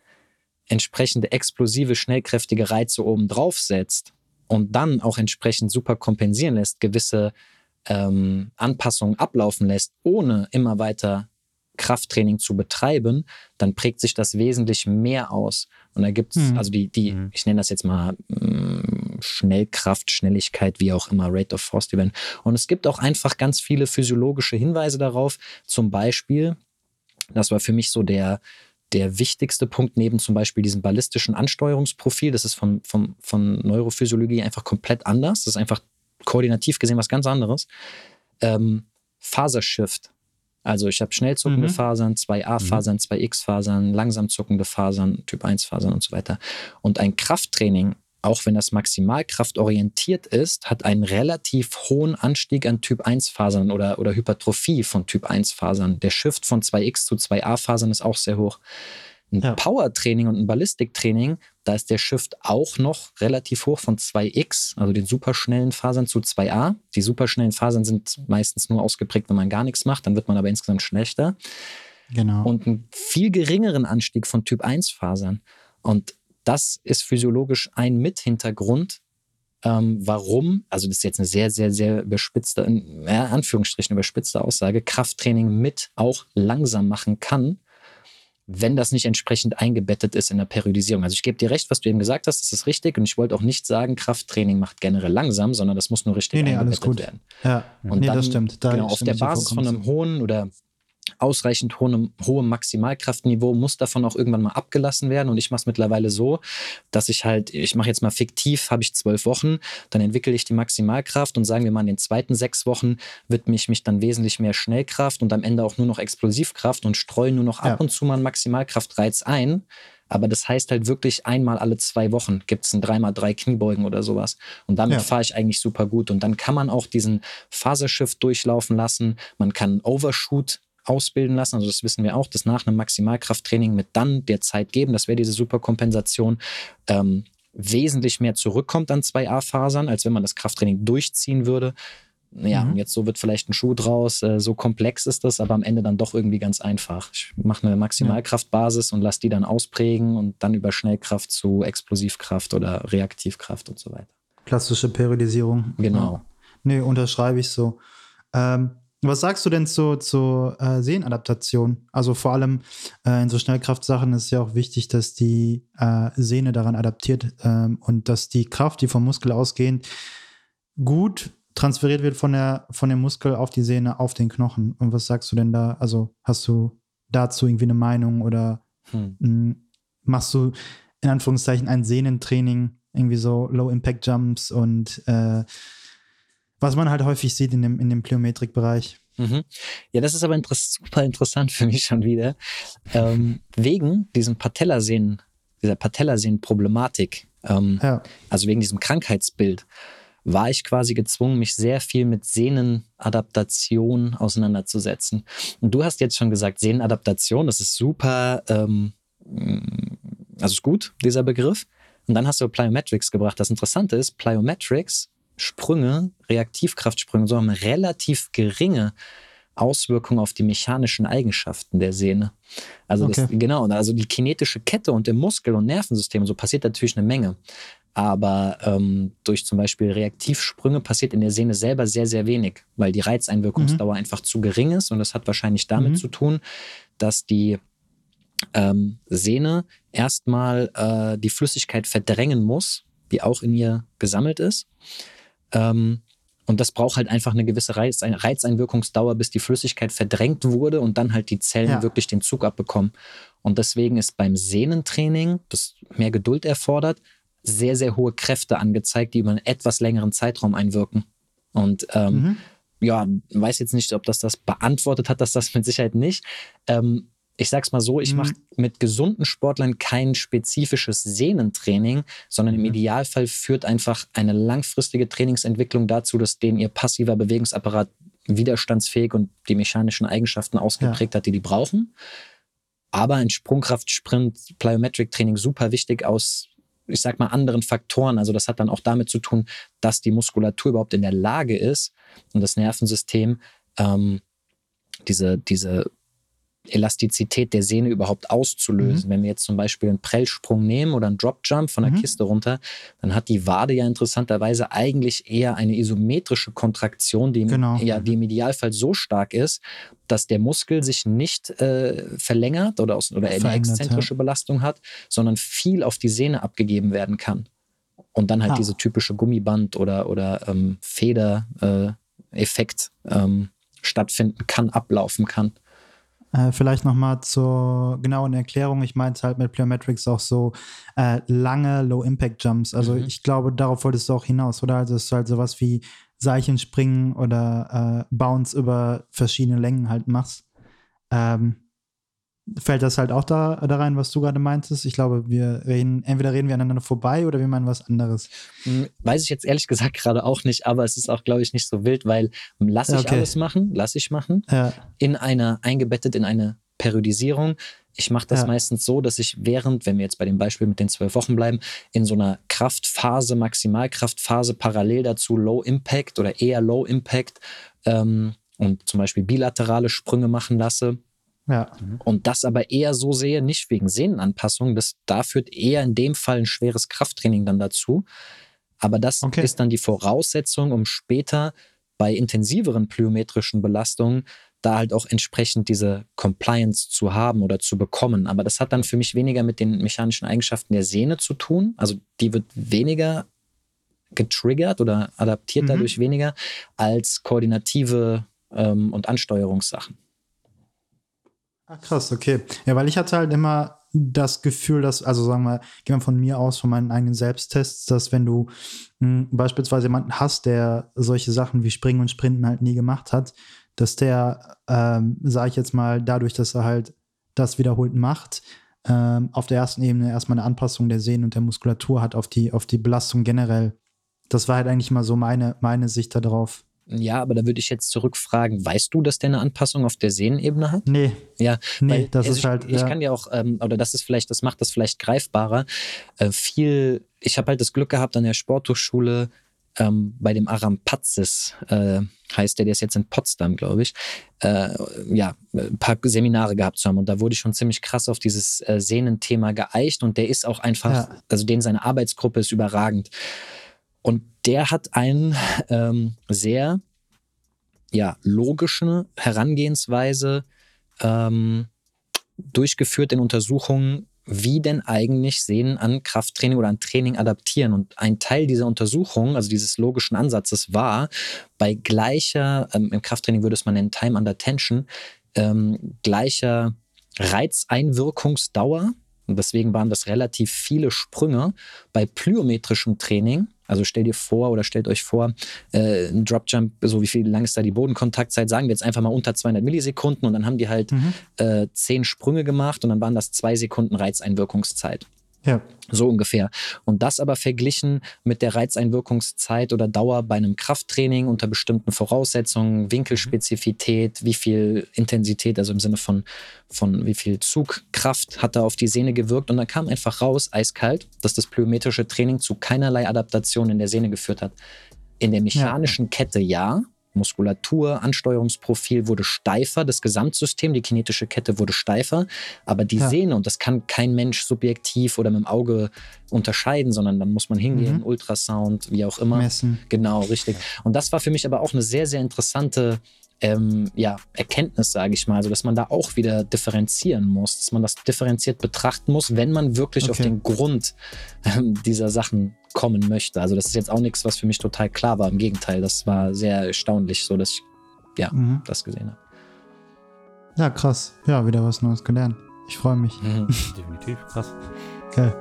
entsprechende explosive, schnellkräftige Reize oben drauf setzt und dann auch entsprechend super kompensieren lässt, gewisse ähm, Anpassungen ablaufen lässt, ohne immer weiter Krafttraining zu betreiben, dann prägt sich das wesentlich mehr aus. Und da gibt es, mhm. also die, die, hm. ich nenne das jetzt mal mh, mm, Schnellkraft, Schnelligkeit, wie auch immer, Rate of Force Event. Und es gibt auch einfach ganz viele physiologische Hinweise darauf. Zum Beispiel, das war für mich so der, der wichtigste Punkt neben zum Beispiel diesem ballistischen Ansteuerungsprofil, das ist von, von, von Neurophysiologie einfach komplett anders. Das ist einfach koordinativ gesehen was ganz anderes. Ähm, Fasershift. Also ich habe schnell zuckende mhm. Fasern, 2a-Fasern, mhm. 2x-Fasern, langsam zuckende Fasern, Typ 1-Fasern und so weiter. Und ein Krafttraining, auch wenn das maximalkraftorientiert ist, hat einen relativ hohen Anstieg an Typ 1-Fasern oder, oder Hypertrophie von Typ 1-Fasern. Der Shift von 2x zu 2a-Fasern ist auch sehr hoch. Ein ja. Power-Training und ein Ballistik-Training, da ist der Shift auch noch relativ hoch von 2x, also den superschnellen Fasern zu 2a. Die superschnellen Fasern sind meistens nur ausgeprägt, wenn man gar nichts macht, dann wird man aber insgesamt schlechter. Genau. Und einen viel geringeren Anstieg von Typ 1 Fasern. Und das ist physiologisch ein Mithintergrund, ähm, warum, also das ist jetzt eine sehr, sehr, sehr überspitzte, in Anführungsstrichen überspitzte Aussage, Krafttraining mit auch langsam machen kann wenn das nicht entsprechend eingebettet ist in der Periodisierung. Also ich gebe dir recht, was du eben gesagt hast, das ist richtig. Und ich wollte auch nicht sagen, Krafttraining macht generell langsam, sondern das muss nur richtig nee, nee, eingebettet werden. Ja, und nee, dann, das stimmt. Da genau, auf der Basis von einem hohen oder ausreichend hohem, hohem Maximalkraftniveau muss davon auch irgendwann mal abgelassen werden. Und ich mache es mittlerweile so, dass ich halt, ich mache jetzt mal fiktiv, habe ich zwölf Wochen, dann entwickle ich die Maximalkraft und sagen wir mal, in den zweiten sechs Wochen widme ich mich dann wesentlich mehr Schnellkraft und am Ende auch nur noch Explosivkraft und streue nur noch ab ja. und zu mal einen Maximalkraftreiz ein. Aber das heißt halt wirklich einmal alle zwei Wochen gibt es ein 3x3 Kniebeugen oder sowas. Und damit ja. fahre ich eigentlich super gut. Und dann kann man auch diesen Phasershift durchlaufen lassen. Man kann Overshoot ausbilden lassen. Also das wissen wir auch, dass nach einem Maximalkrafttraining mit dann der Zeit geben, das wäre diese Superkompensation, ähm, wesentlich mehr zurückkommt an 2A-Fasern, als wenn man das Krafttraining durchziehen würde. Ja, mhm. jetzt so wird vielleicht ein Schuh draus. Äh, so komplex ist das, aber am Ende dann doch irgendwie ganz einfach. Ich mache eine Maximalkraftbasis und lasse die dann ausprägen und dann über Schnellkraft zu Explosivkraft oder Reaktivkraft und so weiter. Klassische Periodisierung. Genau. Ja. Nee, unterschreibe ich so. Ähm, was sagst du denn zur zu, äh, Sehnenadaptation? Also vor allem äh, in so Schnellkraftsachen ist ja auch wichtig, dass die äh, Sehne daran adaptiert ähm, und dass die Kraft, die vom Muskel ausgeht, gut transferiert wird von der, von dem Muskel auf die Sehne, auf den Knochen. Und was sagst du denn da? Also hast du dazu irgendwie eine Meinung oder hm. mh, machst du in Anführungszeichen ein Sehnentraining, irgendwie so Low-Impact-Jumps und äh, was man halt häufig sieht in dem, in dem Plyometrik-Bereich. Mhm. Ja, das ist aber inter super interessant für mich schon wieder. Ähm, wegen diesem Patellasehnen, dieser Patellasehnen-Problematik, ähm, ja. also wegen diesem Krankheitsbild, war ich quasi gezwungen, mich sehr viel mit Sehnenadaptation auseinanderzusetzen. Und du hast jetzt schon gesagt, Sehnenadaptation, das ist super, ähm, also ist gut, dieser Begriff. Und dann hast du Plyometrics gebracht. Das Interessante ist, Plyometrics Sprünge, Reaktivkraftsprünge, so haben relativ geringe Auswirkungen auf die mechanischen Eigenschaften der Sehne. Also okay. das, genau, also die kinetische Kette und im Muskel- und Nervensystem, so passiert natürlich eine Menge. Aber ähm, durch zum Beispiel Reaktivsprünge passiert in der Sehne selber sehr, sehr wenig, weil die Reizeinwirkungsdauer mhm. einfach zu gering ist. Und das hat wahrscheinlich damit mhm. zu tun, dass die ähm, Sehne erstmal äh, die Flüssigkeit verdrängen muss, die auch in ihr gesammelt ist. Ähm, und das braucht halt einfach eine gewisse Reiz, eine Reizeinwirkungsdauer, bis die Flüssigkeit verdrängt wurde und dann halt die Zellen ja. wirklich den Zug abbekommen. Und deswegen ist beim Sehnentraining, das mehr Geduld erfordert, sehr, sehr hohe Kräfte angezeigt, die über einen etwas längeren Zeitraum einwirken. Und ähm, mhm. ja, weiß jetzt nicht, ob das das beantwortet hat, dass das mit Sicherheit nicht. Ähm, ich sag's mal so, ich mhm. mache mit gesunden Sportlern kein spezifisches Sehnentraining, sondern im mhm. Idealfall führt einfach eine langfristige Trainingsentwicklung dazu, dass denen ihr passiver Bewegungsapparat widerstandsfähig und die mechanischen Eigenschaften ausgeprägt ja. hat, die die brauchen. Aber ein Sprungkraft, Sprint, Plyometric Training super wichtig aus, ich sag mal, anderen Faktoren. Also das hat dann auch damit zu tun, dass die Muskulatur überhaupt in der Lage ist und das Nervensystem ähm, diese, diese Elastizität der Sehne überhaupt auszulösen. Mhm. Wenn wir jetzt zum Beispiel einen Prellsprung nehmen oder einen Dropjump von der mhm. Kiste runter, dann hat die Wade ja interessanterweise eigentlich eher eine isometrische Kontraktion, die, genau. ja, die im Idealfall so stark ist, dass der Muskel sich nicht äh, verlängert oder, aus, oder eine exzentrische ja. Belastung hat, sondern viel auf die Sehne abgegeben werden kann. Und dann halt ah. diese typische Gummiband- oder, oder ähm, Feder-Effekt äh, ähm, stattfinden kann, ablaufen kann. Äh, vielleicht nochmal zur genauen Erklärung. Ich meinte halt mit Plyometrics auch so äh, lange Low-Impact-Jumps. Also mhm. ich glaube, darauf wolltest du auch hinaus, oder? Also es ist halt sowas wie Seilchenspringen oder äh, Bounce über verschiedene Längen halt machst. Ähm, fällt das halt auch da, da rein, was du gerade meintest? Ich glaube, wir reden, entweder reden wir aneinander vorbei oder wir meinen was anderes. Hm, weiß ich jetzt ehrlich gesagt gerade auch nicht, aber es ist auch, glaube ich, nicht so wild, weil lass ich okay. alles machen, lass ich machen, ja. in einer, eingebettet in eine Periodisierung. Ich mache das ja. meistens so, dass ich während, wenn wir jetzt bei dem Beispiel mit den zwölf Wochen bleiben, in so einer Kraftphase, Maximalkraftphase parallel dazu Low Impact oder eher Low Impact ähm, und zum Beispiel bilaterale Sprünge machen lasse ja. Und das aber eher so sehe, nicht wegen Sehnenanpassung, das, da führt eher in dem Fall ein schweres Krafttraining dann dazu. Aber das okay. ist dann die Voraussetzung, um später bei intensiveren plyometrischen Belastungen da halt auch entsprechend diese Compliance zu haben oder zu bekommen. Aber das hat dann für mich weniger mit den mechanischen Eigenschaften der Sehne zu tun. Also die wird weniger getriggert oder adaptiert mhm. dadurch weniger als koordinative ähm, und Ansteuerungssachen. Ah, krass, okay. Ja, weil ich hatte halt immer das Gefühl, dass, also sagen wir, gehen wir von mir aus, von meinen eigenen Selbsttests, dass wenn du mh, hm, beispielsweise jemanden hast, der solche Sachen wie Springen und Sprinten halt nie gemacht hat, dass der, ähm, sage ich jetzt mal, dadurch, dass er halt das wiederholt macht, ähm, auf der ersten Ebene erstmal eine Anpassung der Sehnen und der Muskulatur hat auf die, auf die Belastung generell. Das war halt eigentlich mal so meine, meine Sicht darauf. Ja, aber da würde ich jetzt zurückfragen, weißt du, dass der eine Anpassung auf der Sehnenebene hat? Nee. Ja, nee, weil, das also ist halt. Ich, ja. ich kann ja auch, ähm, oder das ist vielleicht, das macht das vielleicht greifbarer. Äh, viel, ich habe halt das Glück gehabt an der Sporthochschule, ähm, bei dem Arampazis äh, heißt der, der ist jetzt in Potsdam, glaube ich, äh, ja, ein paar Seminare gehabt zu haben. Und da wurde ich schon ziemlich krass auf dieses äh, Sehnenthema geeicht und der ist auch einfach, ja. also den seine Arbeitsgruppe ist überragend. Und der hat einen ähm, sehr ja, logische Herangehensweise ähm, durchgeführt in Untersuchungen, wie denn eigentlich Sehnen an Krafttraining oder an Training adaptieren. Und ein Teil dieser Untersuchung, also dieses logischen Ansatzes, war bei gleicher, ähm, im Krafttraining würde es man nennen Time under Tension, ähm, gleicher Reizeinwirkungsdauer. Und deswegen waren das relativ viele Sprünge bei plyometrischem Training also stell dir vor oder stellt euch vor, äh, ein Dropjump, so wie viel lang ist da die Bodenkontaktzeit, sagen wir jetzt einfach mal unter 200 Millisekunden und dann haben die halt mhm. äh, zehn Sprünge gemacht und dann waren das zwei Sekunden Reizeinwirkungszeit. Ja. So ungefähr. Und das aber verglichen mit der Reizeinwirkungszeit oder Dauer bei einem Krafttraining unter bestimmten Voraussetzungen, Winkelspezifität, wie viel Intensität, also im Sinne von, von wie viel Zugkraft hat da auf die Sehne gewirkt. Und dann kam einfach raus, eiskalt, dass das plyometrische Training zu keinerlei Adaptation in der Sehne geführt hat. In der mechanischen ja. Kette ja, Muskulatur, Ansteuerungsprofil wurde steifer, das Gesamtsystem, die kinetische Kette wurde steifer, aber die ja. Sehne, und das kann kein Mensch subjektiv oder mit dem Auge unterscheiden, sondern dann muss man hingehen, mhm. Ultrasound, wie auch immer. Messen. Genau, richtig. Und das war für mich aber auch eine sehr, sehr interessante ähm, ja, Erkenntnis, sage ich mal, also dass man da auch wieder differenzieren muss, dass man das differenziert betrachten muss, wenn man wirklich okay. auf den Grund ähm, dieser Sachen kommen möchte. Also das ist jetzt auch nichts, was für mich total klar war. Im Gegenteil, das war sehr erstaunlich, so dass ich ja mhm. das gesehen habe. Ja, krass. Ja, wieder was Neues gelernt. Ich freue mich. Mhm. Definitiv, krass. Okay.